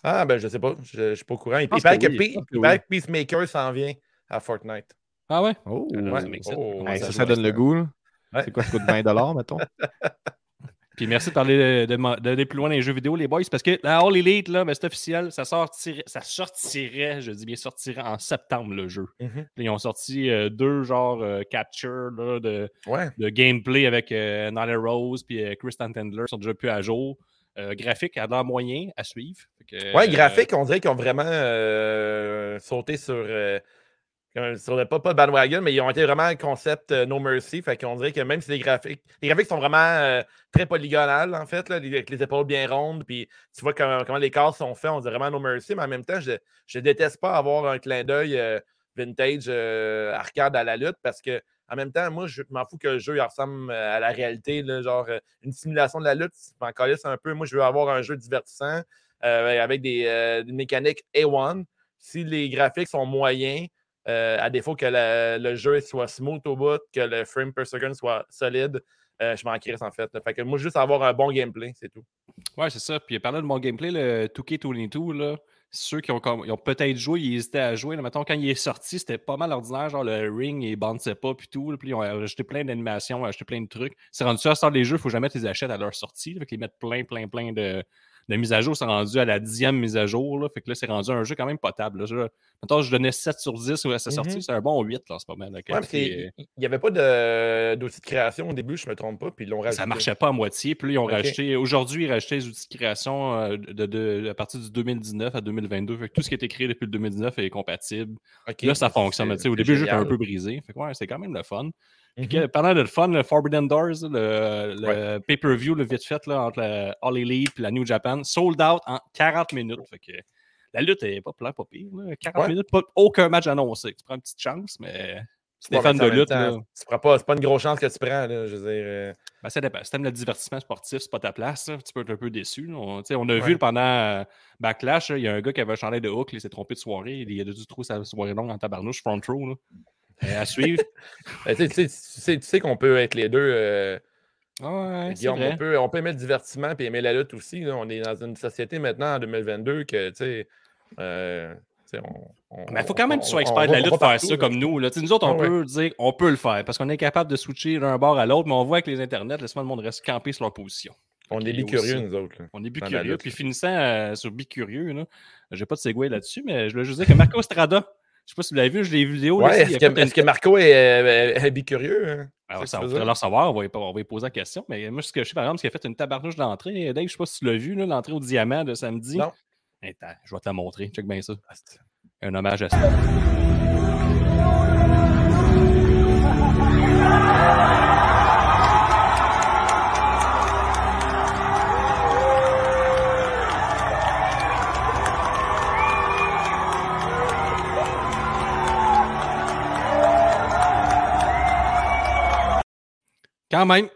Ah, ben je sais pas, je, je suis pas au courant. Il, il paraît que que, oui, oui. Peacemaker s'en vient à Fortnite. Ah ouais? Oh, Ah, Ouais. Oh. Hey, ça, donne le goût. là. Ouais. C'est quoi, ça coûte 20 mettons? Puis merci de parler de- de- de- d'aller plus loin dans les jeux vidéo, les boys, parce que la All Elite, là, ben, c'est officiel, ça sortirait, ça sortirait, je dis bien sortirait en septembre le jeu. Mhm. Puis ils ont sorti euh, deux genres euh, capture là, de, Ouais. De gameplay avec euh, Nyla Rose puis euh, Kristen Tendler sont déjà plus à jour. Euh, graphique à l'air moyen à suivre. Que, Ouais, euh, graphique, on dirait qu'ils ont vraiment euh, sauté sur. euh, sur le, pas, pas bandwagon, mais ils ont été vraiment un concept euh, No Mercy. Fait qu'on dirait que même si les graphiques. Les graphiques sont vraiment euh, très polygonales, en fait, là, les- avec les épaules bien rondes. Puis tu vois comment, comment les cases sont faits, on dirait vraiment No Mercy, mais en même temps, je, je déteste pas avoir un clin d'œil euh, vintage arcade à la lutte parce que. En même temps, moi, je m'en fous que le jeu ressemble euh, à la réalité. genre, euh, une simulation de la lutte, m'en calisse un peu. Moi, je veux avoir un jeu divertissant euh, avec des, mécaniques A1. Si les graphiques sont moyens, à défaut que le jeu soit smooth au bout, que le frame per second soit solide, je m'en crisse en fait. Fait que moi, juste avoir un bon gameplay, c'est tout. Ouais, c'est ça. Puis parlant de mon gameplay, le 2K22, là, ceux qui ont, ont peut-être joué, ils hésitaient à jouer. Là, mettons, quand il est sorti, c'était pas mal ordinaire. Genre, le ring, il bounçait pas, puis tout. Puis ils ont ajouté plein d'animations, ajouté plein de trucs. C'est rendu ça, sort les jeux, il faut jamais les achètes à leur sortie. fait qu'ils mettent plein, plein, plein de, de mises à jour. C'est rendu à la dixième mise à jour. Là, fait que là, c'est rendu un jeu quand même potable. Là. Je- mettons, je donnais 7 sur 10 à sa sortie. C'est un bon 8 là, en ce moment. la Ouais, qualité, qu'il n'y avait pas de- d'outils de création au début, je me trompe pas, puis ils l'ont rajouté. Ça marchait pas à moitié. Puis là, ils ont rajouté. Aujourd'hui, ils rajouté les outils de création euh, de, de- à partir du 2019 à 2022. Fait que tout ce qui a été créé depuis le 2019 est compatible. Là, ça fonctionne. c'est- Tu sais, Au c'est début, le jeu était un peu brisé. Fait que ouais, c'est quand même le fun. Mhm. que, parlant de le fun, le Forbidden Doors, le, le pay-per-view, le vite fait, là, entre la All Elite et la New Japan, sold out en 40 minutes. Fait que la lutte est pas plein, pas pire. là. 40 Ouais. minutes, pas, aucun match annoncé. Tu prends une petite chance, mais si t'es fan de lutte, prends pas- C'est pas une grosse chance que tu prends, là, je veux dire. euh, ben, ça dépend. Si t'aimes le divertissement sportif, c'est pas ta place. là. Tu peux être un peu déçu. On, on a Ouais. vu pendant euh, Backlash, il y a un gars qui avait un chandail de Hook, il s'est trompé de soirée. Il a dû trouver sa soirée longue en tabarnouche, front row. Euh, à suivre. ben, tu sais- tu sais- tu sais- tu sais qu'on peut être les deux. euh, ouais, Guillaume, on, peut, on peut aimer le divertissement et aimer la lutte aussi. là. On est dans une société maintenant en 2022 que, tu sais, euh, on, on- Mais il faut quand même que tu sois expert de la lutte pour faire ça comme nous. Là. Nous autres, on Ah ouais. peut dire on peut le faire parce qu'on est capable de switcher d'un bord à l'autre, mais on voit avec les internets, laisse-moi le monde reste campé sur leur position. On est bicurieux, nous autres. là. On est bicurieux. Puis finissant euh, sur bicurieux, là, j'ai pas de segway là-dessus, mais je voulais juste dire que Marco Strada, je sais pas si vous l'avez vu, je l'ai vu vidéo. Ouais, est-ce que, Marco est, euh, est bicurieux? hein? Alors, C'est ça, on voudrait leur savoir, on va, y, on va y poser la question. Mais moi, ce que je sais, par exemple, c'est qu'il a fait une tabarnouche d'entrée. Dave, je sais pas si tu l'as vu, l'entrée au diamant de samedi. Non. Attends, je vais te la montrer. Check bien ça. Ah, Un hommage à ça. Quand même.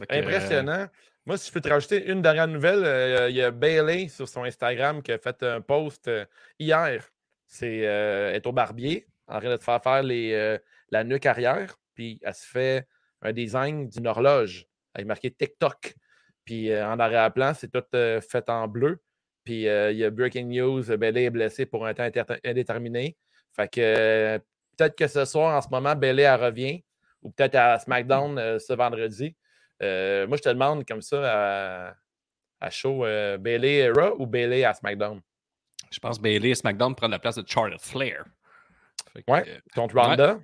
Euh, Impressionnant. Moi, si je peux te rajouter une dernière nouvelle, euh, il y a Bailey sur son Instagram qui a fait un post euh, hier. C'est euh, elle est au barbier, en train de te faire faire les, euh, la nuque arrière, puis elle se fait un design d'une horloge avec marqué TikTok. Puis euh, en arrière-plan, c'est tout euh, fait en bleu. Puis euh, il y a Breaking News, Bailey est blessé pour un temps indéterminé. Fait que euh, peut-être que ce soir, en ce moment, Bailey elle revient, ou peut-être à SmackDown euh, ce vendredi. Euh, moi, je te demande comme ça à, à show euh, Bailey Raw ou Bailey à SmackDown? Je pense Bailey et SmackDown prennent la place de Charlotte Flair. Que, Ouais. contre Ronda.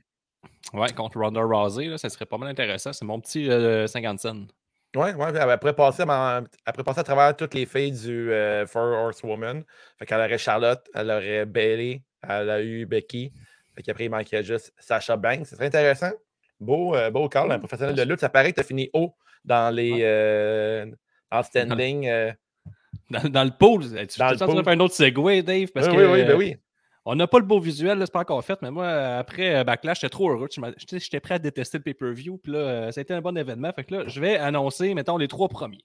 euh, ouais, contre Ronda Rousey, là, ça serait pas mal intéressant. C'est mon petit euh, 50 cents. Ouais, ouais. Après passer, à- après passer à travers toutes les filles du euh, Four Horsewoman. Fait qu'elle aurait Charlotte, elle aurait Bailey, elle a eu Becky, Fait qu'après, il manquait juste Sacha Banks. C'est très intéressant. Beau, euh, beau call, un professionnel de lutte. Ça paraît que tu as fini haut dans les euh, en standing. euh. Dans, dans le pool, tu Dans le faire pool. un autre segue, Dave? Parce oui, que, oui, oui, ben euh, oui. On n'a pas le beau visuel, là, c'est pas encore fait, mais moi, euh, après euh, Backlash, j'étais trop heureux. J'étais prêt à détester le pay-per-view, puis là, euh, ça a été un bon événement. Fait que là, je vais annoncer, mettons, les trois premiers.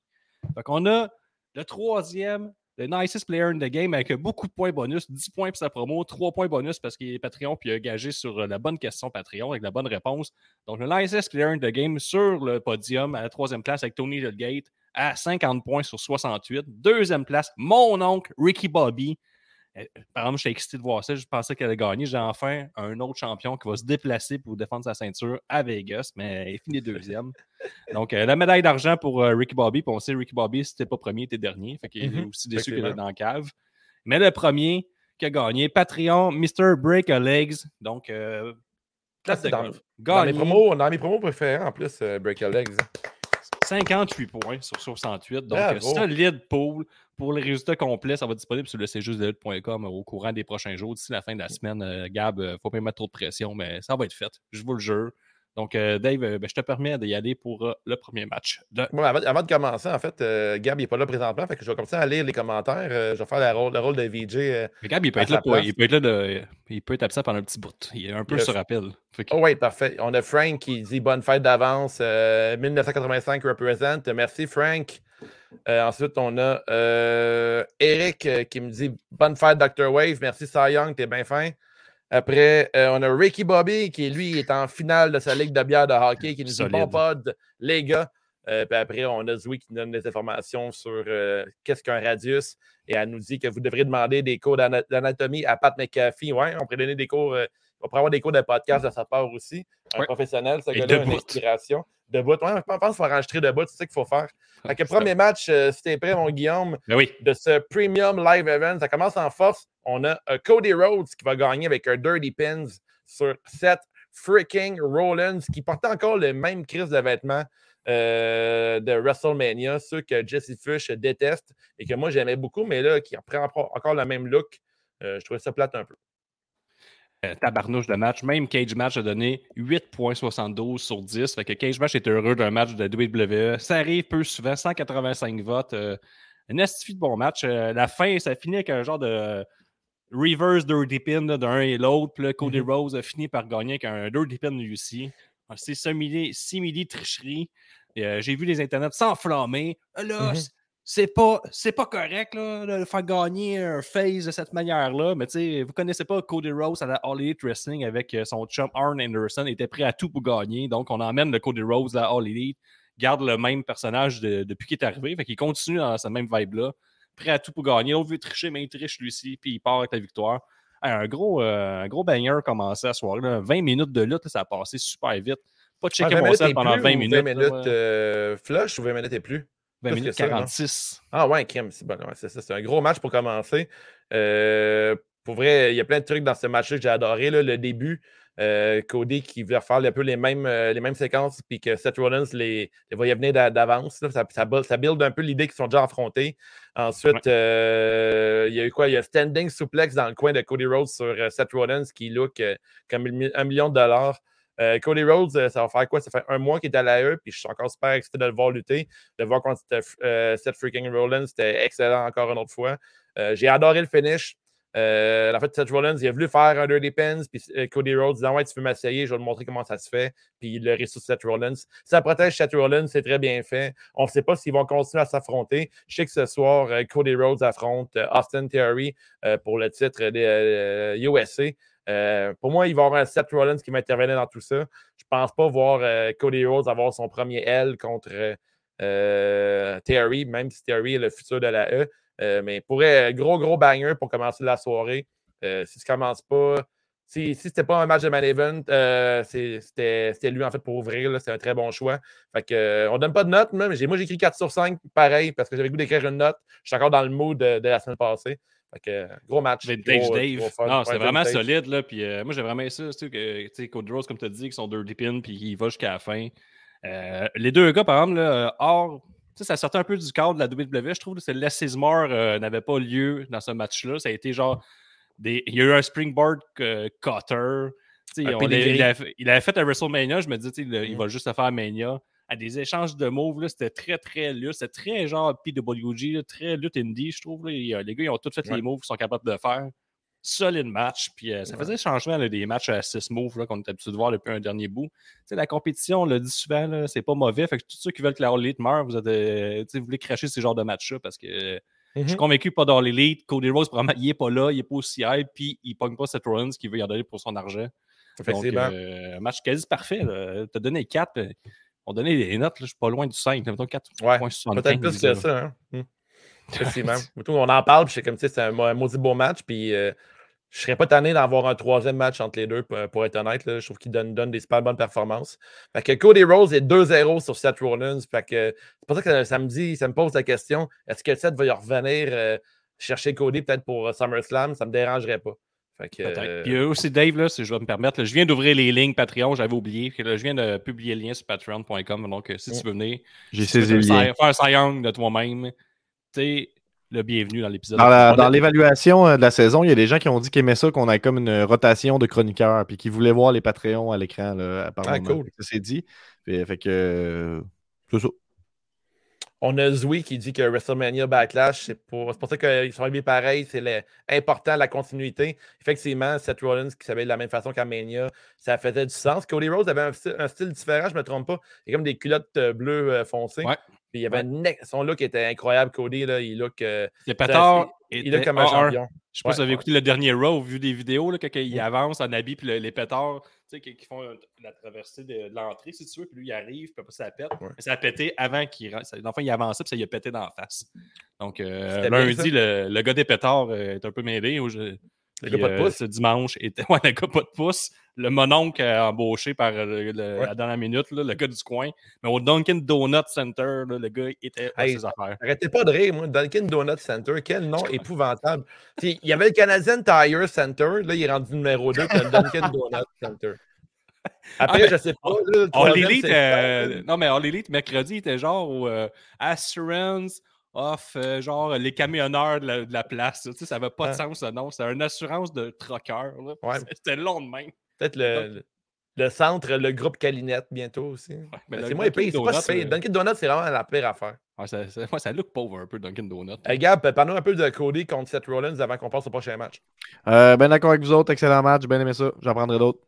Fait qu'on a le troisième, le nicest player in the game avec beaucoup de points bonus, 10 points pour sa promo, 3 points bonus parce qu'il est Patreon, puis il a gagé sur euh, la bonne question Patreon avec la bonne réponse. Donc, le nicest player in the game sur le podium à la troisième place avec Tony Gate à 50 points sur 68. Deuxième place, mon oncle Ricky Bobby. Euh, Par exemple, j'étais excité de voir ça. Je pensais qu'elle allait gagner. J'ai enfin un autre champion qui va se déplacer pour défendre sa ceinture à Vegas, mais il finit deuxième. Donc, euh, la médaille d'argent pour euh, Ricky Bobby. Puis on sait, Ricky Bobby, si t'es pas premier, t'es dernier. Fait qu'il est Mhm, aussi déçu qu'il est dans la cave. Mais le premier qui a gagné, Patreon, Mr. Break a Legs. Donc, euh, c'est dans, dans mes promos, dans mes promos préférés, en plus, Break a Legs. 58 points sur 68. Donc, euh, solide pool. Pour les résultats complets, ça va être disponible sur le cjustdelutte.com au courant des prochains jours. D'ici la fin de la semaine, euh, Gab, euh, faut pas mettre trop de pression, mais ça va être fait. Je vous le jure. Donc, euh, Dave, euh, ben, je te permets d'y aller pour euh, le premier match. De... Bon, avant, avant de commencer, en fait, Gab n'est pas là présentement, fait que je vais commencer à lire les commentaires. Je vais faire la rôle- le rôle de VJ. Mais Gab, il peut, être là pour- il peut être là de- il peut être absent pendant un petit bout. Il est un peu sur rappel. Que- Oh oui, parfait. On a Frank qui dit bonne fête d'avance. euh, 1985 represent. Merci, Frank. Euh, ensuite, on a euh, Eric qui me dit bonne fête, Dr. Wave. Merci, Cy Young, t'es bien fin. Après, euh, on a Ricky Bobby qui, lui, est en finale de sa ligue de bière de hockey qui nous dit bon pod, les gars. Euh, puis après, on a Zoé qui nous donne des informations sur euh, qu'est-ce qu'un radius. Et elle nous dit que vous devrez demander des cours d'ana- d'anatomie à Pat McAfee. Ouais, on pourrait donner des cours. On pourrait avoir des cours de podcast de sa part aussi. Un Ouais. professionnel, ce gars-là, une inspiration. Debout. Ouais, je pense qu'il faut enregistrer debout, c'est ça qu'il faut faire. Fait que premier match, euh, si t'es prêt, mon Guillaume, Ben oui. de ce Premium Live Event. Ça commence en force. On a euh, Cody Rhodes qui va gagner avec un Dirty Pins sur Seth freaking Rollins qui portait encore le même crise de vêtements euh, de WrestleMania, ceux que Jesse Fish déteste et que moi j'aimais beaucoup, mais là, qui reprend encore encore le même look. euh, je trouvais ça plate un peu. Euh, tabarnouche de match. Même Cage Match a donné 8.72 sur 10. Fait que Cage Match est heureux d'un match de WWE. Ça arrive peu souvent, 185 votes. euh, un de bon match. Euh, la fin, ça finit avec un genre de reverse dirty pin d'un et l'autre. Puis Cody Mhm. Rose a fini par gagner avec un dirty pin lui aussi. C'est simili, tricherie. Euh, J'ai vu les internets s'enflammer. Là, Mhm. C'est pas, c'est pas correct là, de faire gagner un face de cette manière-là. Mais tu sais, vous connaissez pas Cody Rose à la All Elite Wrestling avec euh, son chum Arn Anderson. Il était prêt à tout pour gagner. Donc, on emmène le Cody Rose à All Elite. Garde le même personnage de- depuis qu'il est arrivé. Fait qu'il continue dans cette même vibe-là. Prêt à tout pour gagner. L'autre veut tricher, mais il triche lui aussi. Puis il part avec la victoire. Un gros, euh, un gros banger commencé à soir. 20 minutes de lutte, ça a passé super vite. Pas de Ah, checker 20 mon minutes sel et pendant plus 20 ou minutes. 20 là, minutes ouais. euh, flush ou 20 minutes et plus? 20 plus minutes que ça, non? 46. Ah ouais, crème, c'est bon. ouais, c'est ça. C'est un gros match pour commencer. Euh, pour vrai, il y a plein de trucs dans ce match-là que j'ai adoré. là. le début, euh, Cody qui veut faire un peu les mêmes, euh, les mêmes séquences, puis que Seth Rollins les, les voyait venir d'a- d'avance. Ça, ça, build, ça build un peu l'idée qu'ils sont déjà affrontés. Ensuite, euh, il y a eu quoi? Il y a standing suplex dans le coin de Cody Rhodes sur Seth Rollins qui look comme un million de dollars. Euh, Cody Rhodes, euh, ça va faire quoi? Ça fait un mois qu'il est à l'AE, puis je suis encore super excité de le voir lutter, de voir contre euh, Seth freaking Rollins. C'était excellent encore une autre fois. J'ai adoré le finish. En fait, Seth Rollins, il a voulu faire un Dirty Pins, puis Cody Rhodes dit Ah ouais, tu peux m'essayer, je vais te montrer comment ça se fait. Puis il le ressuscite Seth Rollins. Ça protège Seth Rollins, c'est très bien fait. On ne sait pas s'ils vont continuer à s'affronter. Je sais que ce soir, Cody Rhodes affronte Austin Theory pour le titre des USA. Euh, pour moi, il va y avoir un Seth Rollins qui va intervenir dans tout ça. Je pense pas voir euh, Cody Rhodes avoir son premier L contre euh, euh, même si Theory est le futur de la E. Mais pourrait gros, gros banger pour commencer la soirée. Si ça commence pas. Si, si c'était pas un match de main event, c'était lui en fait pour ouvrir. C'est un très bon choix. Fait que, on donne pas de note, j'ai- moi j'ai écrit 4 sur 5, pareil, parce que j'avais goût d'écrire une note. Je suis encore dans le mood de la semaine passée. Que, euh, gros match. Gros, Dave. gros fun. Non, vraiment solide. Là, puis, euh, moi, j'ai vraiment aimé ça. Tu sais, que, Cody Rose, comme tu as dit, qui sont dirty pin, puis il va jusqu'à la fin. Euh, les deux gars, par exemple, là, euh, hors. sais, Ça sortait un peu du cadre de la WWE, je trouve. Is More euh, n'avait pas lieu dans ce match-là. Ça a été genre. Des... Il y a eu un springboard euh, cutter. Il, avait fait à WrestleMania, je me dis, tu sais, le- il va juste faire à Mania. À des échanges de moves, c'était très, très lutte. C'était très genre PWG, là, très lutte indie, je trouve. là. Les gars, ils ont tous fait Ouais. les moves qu'ils sont capables de faire. Solide match. Puis euh, ça Ouais. faisait changement là, des matchs à 6 moves qu'on est habitué de voir depuis un dernier bout. Tu sais, la compétition, on le dit souvent, c'est pas mauvais. Fait que tous ceux qui veulent que la All Elite meure, vous, êtes, euh, vous voulez cracher ces genres de matchs-là parce que euh, je suis Mhm. convaincu pas dans l'élite. Cody Rose, il est pas là, il est pas aussi hype, puis il pogne pas Seth Rollins qui veut y en donner pour son argent. Donc, euh, un match quasi parfait. T'as donné 4. On donnait les notes, là, je suis pas loin du 5. Mettons 4.75. Ouais, Peut-être plus que ça. Hein? Hmm. Effectivement. On en parle, puis c'est comme tu sais, c'est un, maudit beau match, puis euh, je serais pas tanné d'avoir un troisième match entre les deux, pour, pour être honnête. là. Je trouve qu'il donne, donne des super bonnes performances. Fait que Cody Rose est 2-0 sur Seth Rollins. Fait que c'est pour ça que ça, ça me dit, ça me pose la question est-ce que Seth va y revenir euh, chercher Cody peut-être pour euh, SummerSlam? Ça me dérangerait pas. Que, euh, Puis euh, aussi, Dave, là, si je vais me permettre, là, je viens d'ouvrir les lignes Patreon, j'avais oublié. Puis là, je viens de publier le lien sur patreon.com. Donc, euh, si tu veux venir, J'ai si tu veux saisi le faire un Cy-Young de toi-même, tu sais, le bienvenu dans l'épisode. Dans l'évaluation de la saison, il y a des gens qui ont dit qu'ils aimaient ça, qu'on ait comme une rotation de chroniqueurs, puis qui voulaient voir les Patreons à l'écran. Ah, cool. Fait que Ça c'est dit. Fait, fait que. euh, c'est ça. On a Zoui qui dit que WrestleMania Backlash, c'est pour, ça qu'ils sont arrivés pareil, c'est important la continuité. Effectivement, Seth Rollins qui s'appelle de la même façon qu'à Mania, ça faisait du sens. Cody Rhodes avait un, style- différent, je ne me trompe pas. Il comme des culottes euh, bleues euh, foncées. Ouais. Puis il y avait son look était incroyable, Cody. Là, il look, euh, pétards il look comme un A1. champion. Je sais pas si vous avez Ouais, écouté le dernier Raw, vu des vidéos, là, quand il avance en habit, puis le- les pétards, tu sais, qui, qui font la traversée de, de l'entrée, si tu veux, puis lui, il arrive, puis après, ça pète. Mais ça a pété avant qu'il rentre. Enfin, il avançait, puis ça lui a pété dans la face. Donc, euh, lundi, le, le gars des pétards euh, est un peu mêlé. où je- Le puis, gars pas de euh, pouce. Ce dimanche, était, ouais, le gars pas de pouce. Le mononcle euh, embauché par euh, le, le- Ouais. la minute, là, le gars du coin. Mais au Dunkin' Donut Center, là, le gars était à Hey, ses affaires. Arrêtez pas de rire, moi. Dunkin' Donut Center, quel nom épouvantable. Il y avait le Canadian Tire Center, là, il est rendu numéro 2, puis le Dunkin' Donut Center. Après, Ah, je sais pas. là, euh, non, mais All Elite, mercredi, était genre au euh, Assurance off, euh, genre les camionneurs de la, de la place. Tu sais, ça n'avait pas de Ah. sens, ce nom. C'était une assurance de là. Ouais. C'était long de même. Peut-être le, le- le centre, le groupe Calinette bientôt aussi. mais Ben, le c'est moins Dunkin' pire, c'est pas si euh, Dunkin' Donut, c'est vraiment la pire affaire. Ouais, ça, ça, ouais, ça look pauvre un peu, Dunkin' Donut. Hey, Gab, parle-nous un peu de Cody contre Seth Rollins avant qu'on passe au prochain match. Euh, ben d'accord avec vous autres, excellent match, j'ai bien aimé ça. J'en prendrai d'autres.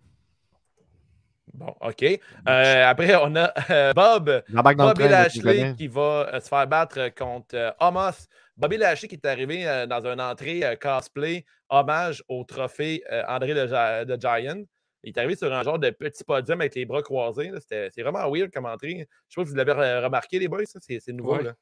Bon, OK. Euh, après, on a euh, Bob. Le Bobby train, me Lashley qui va euh, se faire battre contre euh, Homos. Bobby Lashley qui est arrivé euh, dans une entrée euh, cosplay hommage au trophée euh, André le, the Giant. Il est arrivé sur un genre de petit podium avec les bras croisés. C'est vraiment weird comme entrée. Je sais pas si vous l'avez remarqué, les boys. ça. C'est nouveau. Ouais. là.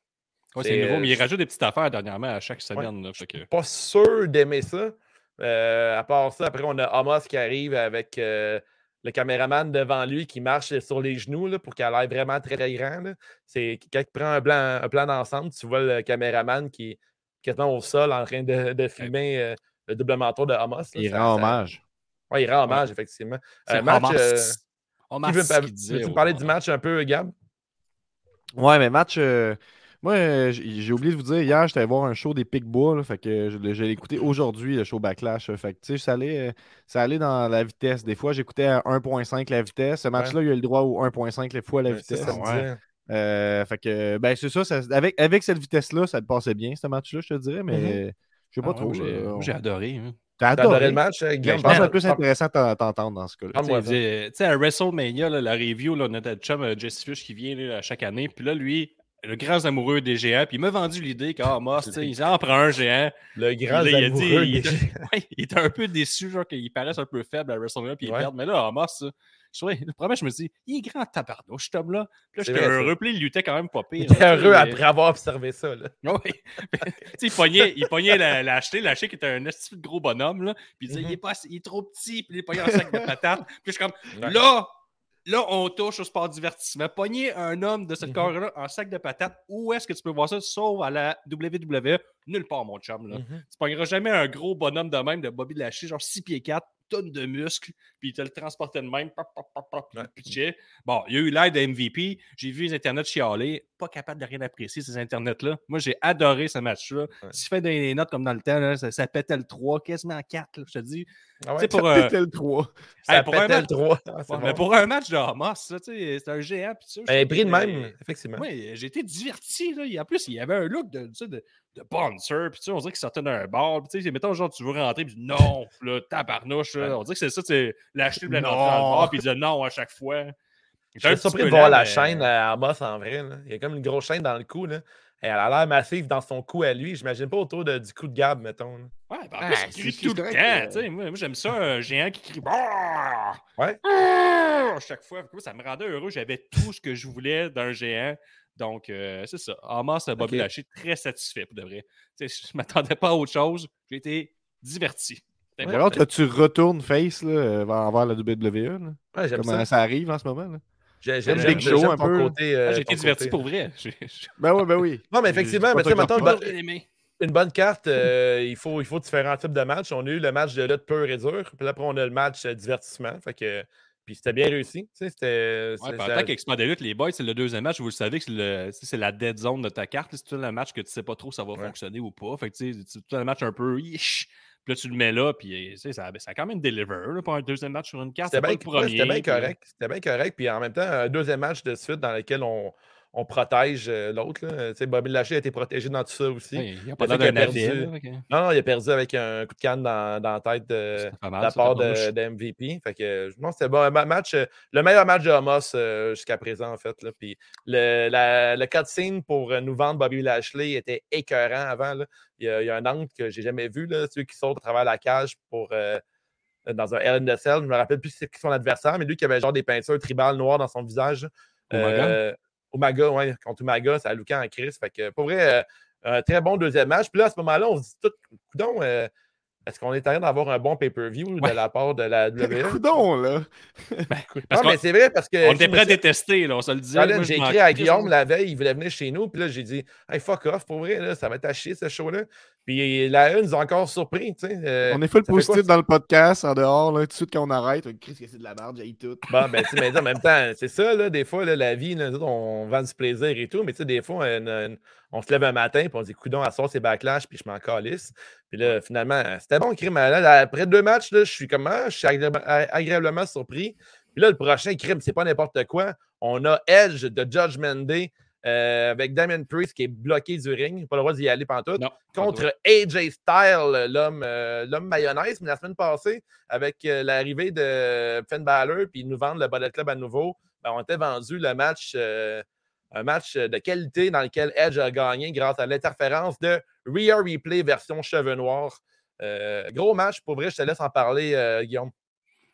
Ouais, c'est, nouveau, mais il rajoute des petites affaires dernièrement à chaque semaine. là, fait que- Pas sûr d'aimer ça. Euh, à part ça, après, on a Homos qui arrive avec euh, le caméraman devant lui qui marche sur les genoux là, pour qu'il a l'air vraiment très, très grand. C'est quand il prend un plan, un plan d'ensemble, tu vois le caméraman qui est quasiment au sol en train de, de filmer euh, le double manteau de là. Il rend hommage. Ouais, il rend hommage, effectivement. Euh, match, Hamas. euh, Hamas ouais, parler du match un peu, Gab? Ouais, mais match. Euh, moi, euh, j'ai oublié de vous dire, hier, j'étais allé voir un show des Picbois, fait que je, l'ai- je l'ai écouté aujourd'hui, le show Backlash. fait que, tu sais, ça allait, euh, ça allait dans la vitesse. Des fois, j'écoutais à 1.5 la vitesse. Ce match-là, il a eu le droit au 1.5 les fois la C'est vitesse. ça, ça me ouais. disait. Euh, fait que, ben, c'est ça, ça- avec, avec cette vitesse-là, ça te passait bien, ce match-là, je te dirais, mais Mhm. je sais pas Ah trop. j'ai- on- adoré. hein. T'as adoré? adoré. le match, euh, Ben, Guillaume? je pense que c'est Parle- plus intéressant t'entendre dans ce cas-là. parle-moi Tu sais, à WrestleMania, là, la review, là, notre chum euh, Jesse Fish qui vient là, à chaque année. Puis là, lui, le grand amoureux des géants. Puis il m'a vendu l'idée qu'à Moss, il en prend un géant. Le grand là, il a dit, amoureux il, était, ouais, il était un peu déçu, genre qu'il paraisse un peu faible à WrestleMania, puis il Ouais. perd. Mais là, Amos, je trouvais, le premier, je me dis, il est grand tabarnouche, cet homme-là. Puis là, j'étais heureux, puis il luttait quand même pas pire. Il sais, heureux mais- après avoir observé ça. Là. Oui. il pognait, il pognait la, la qui était un de gros bonhomme, là. Puis il disait, Mhm. il, est pas, assez- il est trop petit, puis il est pogné en sac de patates. Puis je suis comme, Ouais. là, là, on touche au sport divertissement. Pogner un homme de cette Mhm. corps-là en sac de patates, où est-ce que tu peux voir ça, sauf à la WWE? Nulle part, mon chum, là. Mhm. Tu pogneras jamais un gros bonhomme de même de Bobby Lashley, genre 6 pieds 4, tonnes de muscles, puis il te le transportait de même, pop, pop, pop, pop, puis Ouais. il pitchait. Bon, il y a eu l'aide de MVP. J'ai vu les internets chialer, pas capable de rien apprécier, ces internets-là. Moi, j'ai adoré ce match-là. Ouais. Si je fais des notes comme dans le temps, là, ça, ça pétait le 3, quasiment 4, là, je te dis. Ah ouais, pour, euh, C'était le 3. ça hey, pour un pétait le match- 3. Ah, c'est ouais, bon. mais pour un match de Hamas, ça, c'est un géant. Puis ça, Ben, pris de même, effectivement. Oui, j'ai été diverti. Là. En plus, il y avait un look de, de, de bouncer. Puis, on dirait qu'il sortait d'un bar. Puis, mettons, genre, tu veux rentrer. Puis, non. Là, tabarnouche. là. On dirait que c'est ça. Tu l'acheter, puis la dans le bar. Puis, il disait non à chaque fois. Petit surpris de voir la chaîne à Amos en vrai. Il y a comme une grosse chaîne dans le cou. Là. Elle a l'air massive dans son cou à lui. J'imagine pas autour de- du cou de Gab, mettons. là. Ouais, ben, en Ah, plus, c'est il crie tout le temps. euh. Moi, moi, j'aime ça, un géant qui crie. Ah! Ouais. Ah! À chaque fois. Ça me rendait heureux. J'avais tout ce que je voulais d'un géant. Donc, euh, c'est ça. Hamas, Bobby Ok. Lashley, très satisfait pour de vrai. Je m'attendais pas à autre chose. J'ai été diverti. Tu retournes face là, euh, vers- envers la WWE. Là. Ouais, j'aime Comment ça. ça. arrive en ce moment. Là? J'aime Big Show, un peu. côté. euh, Ah, J'ai été diverti côté. pour vrai. Ben oui, ben oui. Non, mais effectivement, mais qui une bonne- une bonne carte, euh, il, faut, il faut différents types de matchs. On a eu le match de lutte pur et dur, puis là, après, on a le match euh, divertissement. Fait que, puis c'était bien réussi. C'était. Ouais, en tant qu'expert de lutte, les boys, c'est le deuxième match. Vous le savez que c'est le- la dead zone de ta carte. C'est tout le match que tu sais pas trop si ça va Ouais. fonctionner ou pas. Fait que tu sais, c'est tout un match un peu. Puis là, tu le mets là, puis sais, ça, ça a quand même deliver là, pour un deuxième match sur une carte. C'était bien, euh, correct. C'était bien correct. Puis en même temps, un deuxième match de suite dans lequel on, on protège euh, l'autre. Bobby Lashley a été protégé dans tout ça aussi. ouais, il a pas d'un perdu- là, Non, non, il a perdu avec un coup de canne dans, dans la tête de, la part de, MVP. Fait que, non, c'était bon. Match, euh, le meilleur match de Hamas euh, jusqu'à présent, en fait. Là. Puis le, la, le cutscene pour nous vendre Bobby Lashley était écœurant avant. là. Il, y a, il y a un angle que j'ai jamais vu, là, ceux qui sautent à travers la cage pour. euh, dans un Hell in the Cell, je me rappelle plus c'est qui son adversaire, mais lui qui avait genre des peintures tribales noires dans son visage. Euh, Umaga, ouais, contre Umaga, ça a looké en crise. Fait que pour vrai, euh, un très bon deuxième match. Puis là, à ce moment-là, on se dit tout, coudon, euh, est-ce qu'on est en train d'avoir un bon pay-per-view Ouais. de la part de la WWE? Coudon, là. Parce non, mais c'est vrai parce que. on était prêt à détester, là, on se le disait. Je j'ai écrit à Guillaume la veille, il voulait venir chez nous, puis là, j'ai dit Hey, fuck off, pour vrai, là, ça va être à chier ce show-là. Puis la une nous a encore surpris, euh, On est full positif dans le podcast, en dehors, là, tout de suite quand on arrête. on crie que c'est de la merde, j'ai tout. Bon, ben, tu sais, mais en même temps, c'est ça, là, des fois, là, la vie, là, on vend du plaisir et tout, mais tu sais, des fois, on, on- on se lève un matin, puis on se dit, coudon, à soir, c'est backlash, puis je m'en calisse. Puis là, finalement, c'était bon, crime. Là, après deux matchs, là, je suis comme, ah, je suis agré- agréablement surpris. Puis là, le prochain crime, c'est pas n'importe quoi. On a Edge de Judgment Day euh, avec Damien Priest qui est bloqué du ring, pas le droit d'y aller pantoute, Non, contre AJ Styles, l'homme euh, l'homme mayonnaise, mais la semaine passée, avec euh, l'arrivée de Finn Balor, puis ils nous vendent le Bullet Club à nouveau, ben, on était vendu le match, un match de qualité dans lequel Edge a gagné grâce à l'interférence de Rhea Replay version cheveux noirs. Gros match, pour vrai, je te laisse en parler, Guillaume.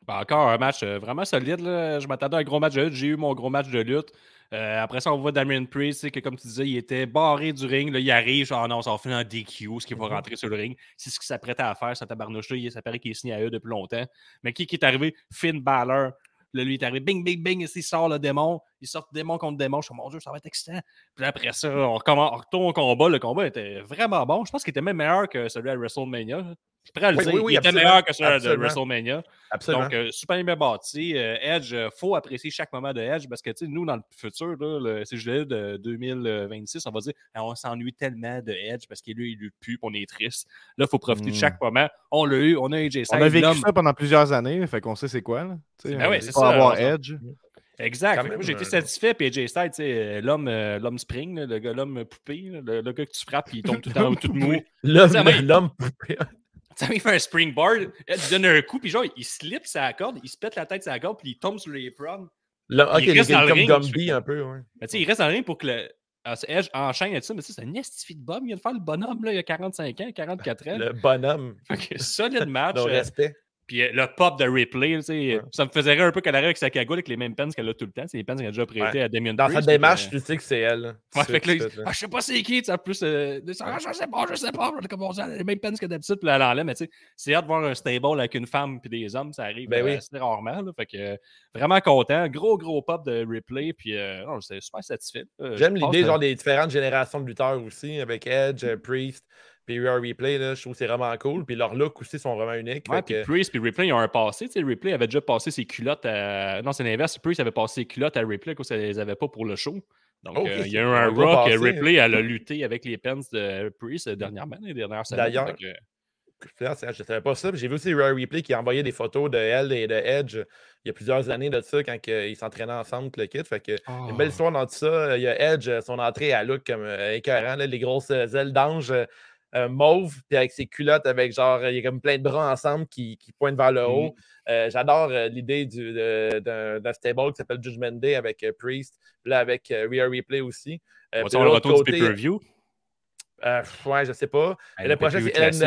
Ben, encore un match vraiment solide. là. Je m'attendais à un gros match de lutte. J'ai eu mon gros match de lutte. Euh, après ça, on voit Damien Priest, sais, que comme tu disais, il était barré du ring. Là, il arrive, genre, Ah non, ça va finir en DQ, ce qui va Mhm. rentrer sur le ring. C'est ce qu'il s'apprêtait à faire, cette tabarnouche-là. Il- Ça paraît qu'il est signé à eux depuis longtemps. Mais qui, qui est arrivé? Finn Balor. Là, lui, il est arrivé, bing, bing, bing, ici, il sort le démon. Il sort démon contre démon. Je suis, mon Dieu, ça va être excitant. Puis après ça, on, recommence- on retourne au combat. Le combat était vraiment bon. Je pense qu'il était même meilleur que celui à WrestleMania. Je suis prêt à le Oui, dire. oui, oui, il était meilleur que celui de. WrestleMania. Absolument. Donc, euh, super bien bâti. Euh, Edge, il faut apprécier chaque moment de Edge parce que, tu sais, nous, dans le futur, là, le CGL de 2026, on va dire Ah, on s'ennuie tellement de Edge parce qu'il lui, il lutte plus, puis on est triste. Là, il faut profiter de Mm. chaque moment. On l'a eu, on a AJ Styles. On a vécu l'homme- ça pendant plusieurs années, fait qu'on sait c'est quoi. Là. Ben ouais, euh, c'est pour ça, avoir Edge. Exact. Même, moi, j'ai été euh, satisfait. Puis AJ Styles, tu sais, euh, l'homme, euh, l'homme spring, là, le gars, l'homme poupée, là, le, le gars que tu frappes, puis il tombe tout le temps tout mou. L'homme, l'homme poupée. Sais, il fait un springboard, il donne un coup, puis genre, il slip sa corde, il se pète la tête la corde, puis il tombe sur l'apron. L'homme- Ok, Il reste est dans le comme Gumby un peu, ouais. Mais tu sais, il reste dans le ring pour que le ah, Edge enchaîne et tout ça, mais tu sais, c'est un estifi de bombe. Il vient de faire le bonhomme, là, il y a 45 ans, 44 ans. Le bonhomme. Que solide match. Euh, respect. Puis euh, le pop de Ripley, tu sais, Ouais. ça me faisait rire un peu qu'elle arrive avec sa cagoule avec les mêmes pens qu'elle a tout le temps. C'est les pens qu'elle a déjà prêtées à Damien Dans sa démarche, euh, tu sais que c'est elle. Ouais, fait que là, il- ah, je sais pas c'est qui, tu sais, plus, euh, ah, je sais pas, je sais pas, comme on dit, les mêmes pens que d'habitude, puis elle enlève, mais tu sais, c'est hâte de voir un stable avec une femme puis des hommes, ça arrive Ben euh, oui. assez rarement, là, fait que euh, vraiment content, gros, gros pop de replay, puis euh, non, j'étais super satisfait. J'aime l'idée que- genre des différentes générations de lutteurs aussi, avec Edge, euh, Priest, puis Replay. Là, je trouve que c'est vraiment cool. Puis leurs looks aussi sont vraiment uniques. Ouais, puis que- Priest puis Ripley, ils ont un passé. Tu sais, Ripley avait déjà passé ses culottes à. Non, c'est l'inverse. Priest avait passé ses culottes à Ripley parce qu'elle les avait pas pour le show. Donc, Ok, euh, il y a eu un rock. passé. Ripley, elle a lutté avec les pens de Priest euh, dernièrement, les dernières semaines. D'ailleurs. Que- je ne savais pas ça. J'ai vu aussi Rare Replay qui a envoyé des photos de elle et de Edge il y a plusieurs années de ça quand ils s'entraînaient ensemble, le kit. Fait que, Une belle Oh. histoire dans tout ça. Il y a Edge, son entrée à look comme euh, écœurant, là, les grosses euh, ailes d'ange euh, mauve, puis avec ses culottes, avec genre, il y a comme plein de bras ensemble qui, qui pointent vers le haut. Euh, J'adore euh, l'idée du- de- d'un stable qui s'appelle Judgment Day avec euh, Priest, puis là avec Rhea Replay aussi. On va de le retour du côté, pay-per-view? euh, ouais, je sais pas. Hey, Et le prochain, c'est pay-per-view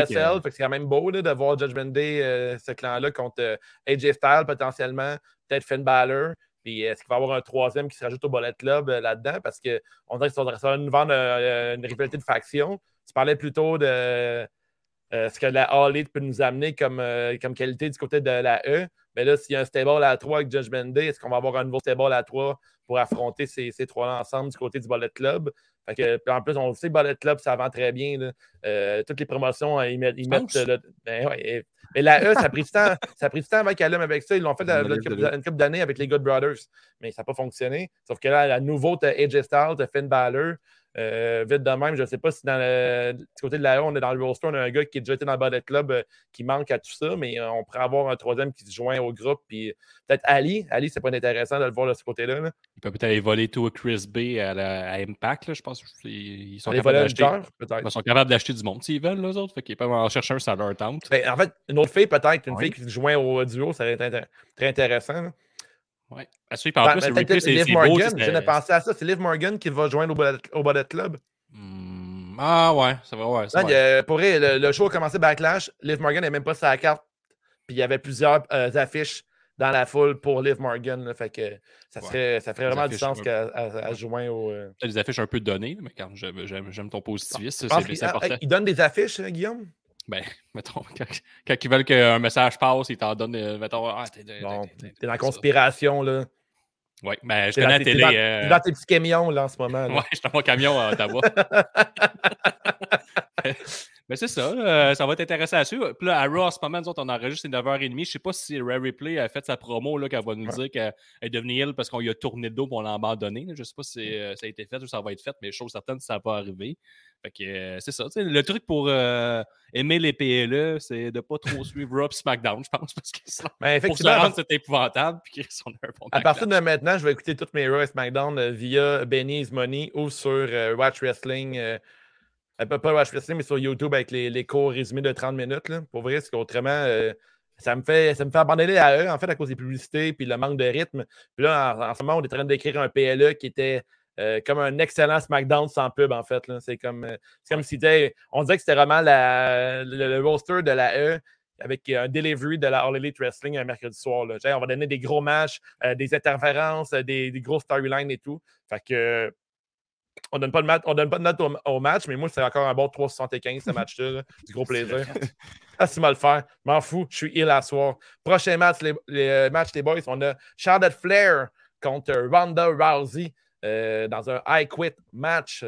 fait que C'est quand même beau là, de voir Judgment Day, ce clan-là, contre AJ Styles potentiellement, peut-être Finn Balor. Puis est-ce qu'il va y avoir un troisième qui se rajoute au Bullet Club là-dedans? Parce qu'on dirait que ça va nous vendre une rivalité de faction. Tu parlais plutôt de euh, ce que la All Elite peut nous amener comme, euh, comme qualité du côté de la E. Mais là, s'il y a un stable à 3 avec Judgment Day, est-ce qu'on va avoir un nouveau stable à 3 pour affronter ces, ces trois-là ensemble du côté du Bullet Club? Fait que, en plus, on le sait, Bullet Club, ça vend très bien. là. Euh, toutes les promotions, euh, ils mettent. Ils mettent le- ben ouais, et la E, ça a pris du temps, ça a pris du temps qu'elle aime avec ça. Ils l'ont fait la- la- une couple une couple d'années avec les Good Brothers, mais ça n'a pas fonctionné. Sauf que là, la nouveau, tu AJ Styles, tu Finn Balor. Euh, vite de même, je ne sais pas si dans le, du côté de la on est dans le roster, on a un gars qui est déjà été dans le Bullet Club euh, qui manque à tout ça, mais euh, on pourrait avoir un troisième qui se joint au groupe. Puis peut-être Ali. Ali, c'est pas intéressant de le voir de ce côté-là. là. Il peut peut-être aller voler tout à Chris B à, la- à Impact, là, je pense. Ils sont Les capables d'acheter. lutteurs, peut-être. Ils sont capables d'acheter du monde s'ils veulent, les autres. Fait qu'ils peuvent en chercher un, ça leur tente. Ben, en fait, une autre fille, peut-être, une Oui. fille qui se joint au duo, ça été intér- très intéressant. là. Ouais. À suivre, en Ben, plus, ben, replay, c'est Liv. Morgan, je n'ai pensé à ça. C'est Liv Morgan qui va joindre au Bullet, Club. Hmm, Ah ouais, c'est vrai, ouais. c'est Non, il y vrai. a- pour vrai, le, le show a commencé Backlash. Liv Morgan n'est même pas sur la carte. Puis il y avait plusieurs euh, affiches dans la foule pour Liv Morgan. là. fait que ça, Ouais. serait, ça ferait vraiment du sens ouais. qu'elle elle- elle se joigne au. euh, des affiches un peu données, mais quand j'aime ton positivisme, qu'il- c'est ah, important. il donne des affiches, hein, Guillaume? Ben, mettons, quand, quand ils veulent qu'un message passe, ils t'en donnent, euh, mettons, ah, t'es dans la conspiration, là. Ouais, ben, je connais la t'es télé. dans- euh, t'es dans tes petits camions, là, en ce moment. Ouais, je suis dans mon camion à Ottawa. Mais c'est ça, euh, ça va être intéressant à suivre. Puis là, à Raw, en ce moment, nous autres, on enregistre, c'est 9h30. Je sais pas si Rare Replay a fait sa promo, là, qu'elle va nous Ouais. dire qu'elle est devenue ill parce qu'on lui a tourné le dos pour l'abandonner. là. Je sais pas si euh, ça a été fait ou ça va être fait, mais chose certaine, ça va arriver. Fait que euh, c'est ça. Le truc pour euh, aimer les PLE, c'est de pas trop suivre Raw et SmackDown, je pense, parce que sinon, Ben, pour se rendre, c'est épouvantable. Puis qu'ils sont un bon À partir de maintenant, je vais écouter toutes mes Raw et SmackDown via Benny's Money ou sur euh, Watch Wrestling. Euh, pas, pas Watch Wrestling, mais sur YouTube avec les, les cours résumés de 30 minutes. Là. Pour vrai, parce qu'autrement, euh, ça, me fait, ça me fait abandonner à eux, en fait, à cause des publicités puis le manque de rythme. Puis là, en, en ce moment, on est en train d'écrire un PLE qui était euh, comme un excellent SmackDown sans pub, en fait. C'est comme, euh, c'est comme si on dirait que c'était vraiment la- le, le roster de la E avec un delivery de la All Elite Wrestling un mercredi soir. Là. On va donner des gros matchs, euh, des interférences, des, des gros storylines et tout. Fait que on donne pas de mat- on donne pas de note au, au match, mais moi, c'est encore un bon 3,75 ce match-là. là. Du gros plaisir. Ah, c'est mal faire. M'en fous. Je suis ill à soir. Prochain match, les, les, euh, matchs, les boys, on a Charlotte Flair contre Ronda Rousey euh, dans un I Quit match.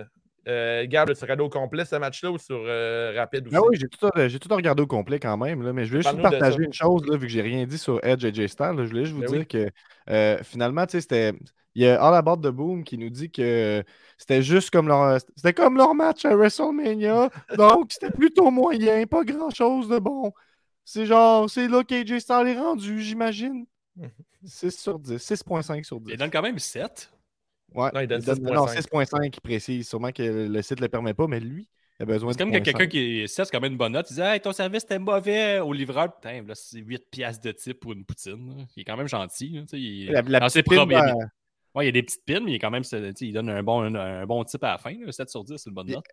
Euh, Gab, tu regardes au complet ce match-là ou sur euh, rapide aussi? Ah oui, j'ai tout, j'ai tout regardé au complet quand même, là, mais je voulais juste partager une chose, là, vu que j'ai rien dit sur Edge et J-Star. là, Je voulais juste vous Ben dire oui. que euh, finalement, tu sais, c'était. Il y a All About the Boom qui nous dit que c'était juste comme leur. C'était comme leur match à WrestleMania. donc, c'était plutôt moyen, pas grand chose de bon. C'est genre, c'est là qu'AJ Styles est rendu, j'imagine. 6 sur 10, 6.5 sur 10. Il donne quand même 7. Ouais, Non, il donne non, 6.5. 6.5 qui précise. Sûrement que le site ne le permet pas, mais lui, il a besoin C'est de comme que 0.5. quelqu'un qui est 7, c'est quand même une bonne note. Il dit Hey, ton service était mauvais au livreur. Putain, là, c'est 8 piastres de type pour une poutine. là. Il est quand même gentil. là, il... La, la dans petite il Ouais, il y a des petites pins, mais il, est quand même, c'est- tu sais, il donne un bon, un, un bon type à la fin. là. 7 sur 10, c'est une bonne note.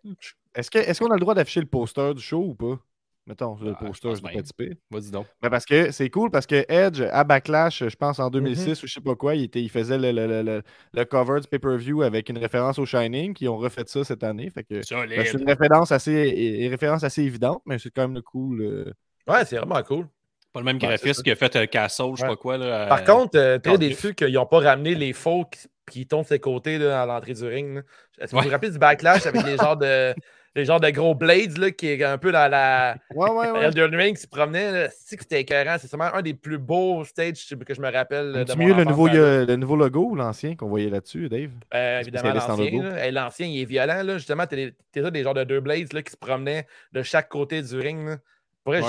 Est-ce que- est-ce qu'on a le droit d'afficher le poster du show ou pas? Mettons, le Ah, poster, je bien. pas typer. Vas-y donc. Ben parce que c'est cool parce que Edge, à Backlash, je pense Mhm. en 2006 ou je sais pas quoi, il, était, il faisait le, le- le- le- le cover du pay-per-view avec une référence au Shining, qui ont refait ça cette année. Fait que ben, c'est une référence assez, une référence assez évidente, mais c'est quand même le cool. euh. Ouais, c'est vraiment cool. Pas le même c'est graphiste qui a fait un Castle, je sais pas quoi. Là, Par euh, contre, euh, très déçu qu'ils n'ont pas ramené les faux qui, qui tombent de ses côtés là, à l'entrée du ring. Est-ce que vous Ouais. vous rappelez du backlash avec les genres de, les genres de gros blades là, qui est un peu dans la Ouais, ouais, ouais. Elden Ring qui se promenait? C'est que c'était écœurant? C'est sûrement un des plus beaux stages que je me rappelle. Mon mieux le nouveau, le nouveau logo ou l'ancien qu'on voyait là-dessus, Dave? Euh, évidemment, l'ancien. L'ancien, il est violent. Là. Justement, t'es t'es là des genres de deux blades là, qui se promenaient de chaque côté du ring. là. Ouais.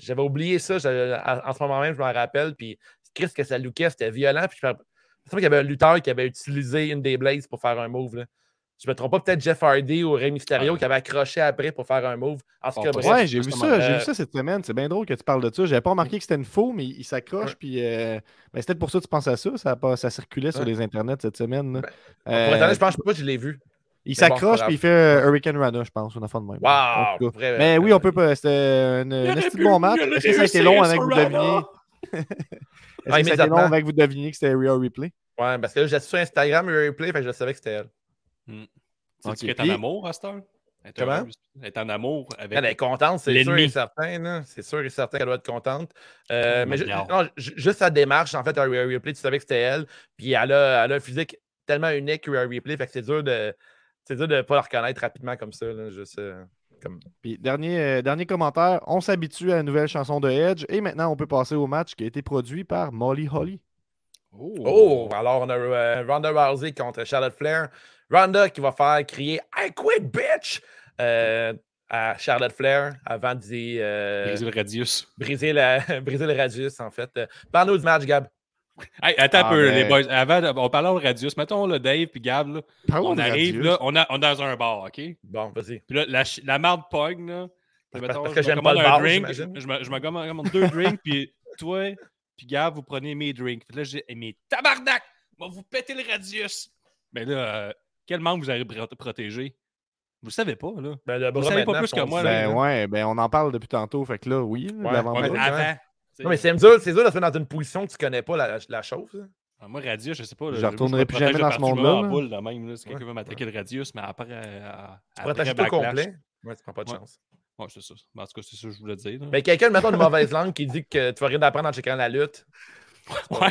j'avais oublié ça. en en ce moment même, je m'en rappelle. Puis, Chris, que ça lookait, c'était violent. Puis, je me qu'il y avait un lutteur qui avait utilisé une des Blades pour faire un move. Là. Je me trompe pas, peut-être Jeff Hardy ou Rey Mysterio qui avait accroché après pour faire un move. En cas, bref. Ouais, j'ai vu ça, j'ai euh, vu ça cette semaine. C'est bien drôle que tu parles de ça. J'avais pas remarqué que c'était une faux, mais il s'accroche. Ouais. Puis, euh, ben, c'est peut-être pour ça que tu penses à ça. Ça, a pas- ça circulait sur les internets cette semaine. Ben, Euh, Pour être honnête, je pense pas que je l'ai vu. Il bon, s'accroche pas puis il fait euh, Hurricane Rana, je pense, une affaire de même. Wow! Vrai, Mais oui, on peut pas. C'était un, pu- bon match. Est-ce que ça a été long que vous deviniez Est-ce que ça a été long que vous deviniez que c'était Real Replay Ouais, parce que là, j'ai sur Instagram un replay, fait que je savais que c'était elle. Tu Ok, dis qu'elle est en amour à cette heure? Elle est Comment? Elle est en amour avec. Elle est contente, c'est sûr et certain. C'est sûr et certain qu'elle doit être contente. Euh, mais ju- non, ju- juste sa démarche, en fait, à Rare Replay, tu savais que c'était elle. Puis elle a, elle a un physique tellement unique, Rare Replay, fait que c'est dur de c'est dur de ne pas la reconnaître rapidement comme ça. Là, juste, euh, comme... Puis, dernier, euh, dernier commentaire. On s'habitue à la nouvelle chanson de Edge. Et maintenant, on peut passer au match qui a été produit par Molly Holly. Oh! Alors, on a euh, Ronda Rousey contre Charlotte Flair. Ronda qui va faire crier I quit, bitch! euh, à Charlotte Flair avant d'y euh, Briser le radius. briser, la, briser le radius, en fait. Parle-nous du match, Gab. Hey, attends Ah, un peu, ben. les boys. Avant, on parlait au radius. Mettons, là, Dave puis Gab, là, on arrive, là, on, a, on est dans un bar, OK? Puis Bon, vas-y. là, la, la marde pogne, là. Puis, Parce- mettons, parce je que me j'aime commande pas le un bar, drink. Je me, je me commande deux drinks, puis toi, puis Gab, vous prenez mes drinks. Puis là, j'ai dit, mais tabarnak, va vous péter le radius. Mais là, euh, quel membre vous avez pro- protégé? Vous le savez pas, là. Ben, le bras savez pas plus que moi, là. Ben là. ouais, ben on en parle depuis tantôt. Fait que là, oui. mais ouais. avant. Tu. Non, mais c'est dur, c'est dur de se mettre dans une position que tu connais pas la, la chose. là. Ah, moi, radius, je sais pas. là, Je retournerai plus jamais dans ce monde-là, là. boule, de même, là, si quelqu'un veut m'attaquer le radius, mais après. euh, Tu après protèges tout backlash. Ouais, tu prends pas de Ouais. chance. Ouais, c'est ça. Mais En tout cas, c'est ça que je voulais dire. là. Mais quelqu'un, mettons, de mauvaise langue qui dit que tu vas rien d'apprendre en checkant la lutte. Ouais.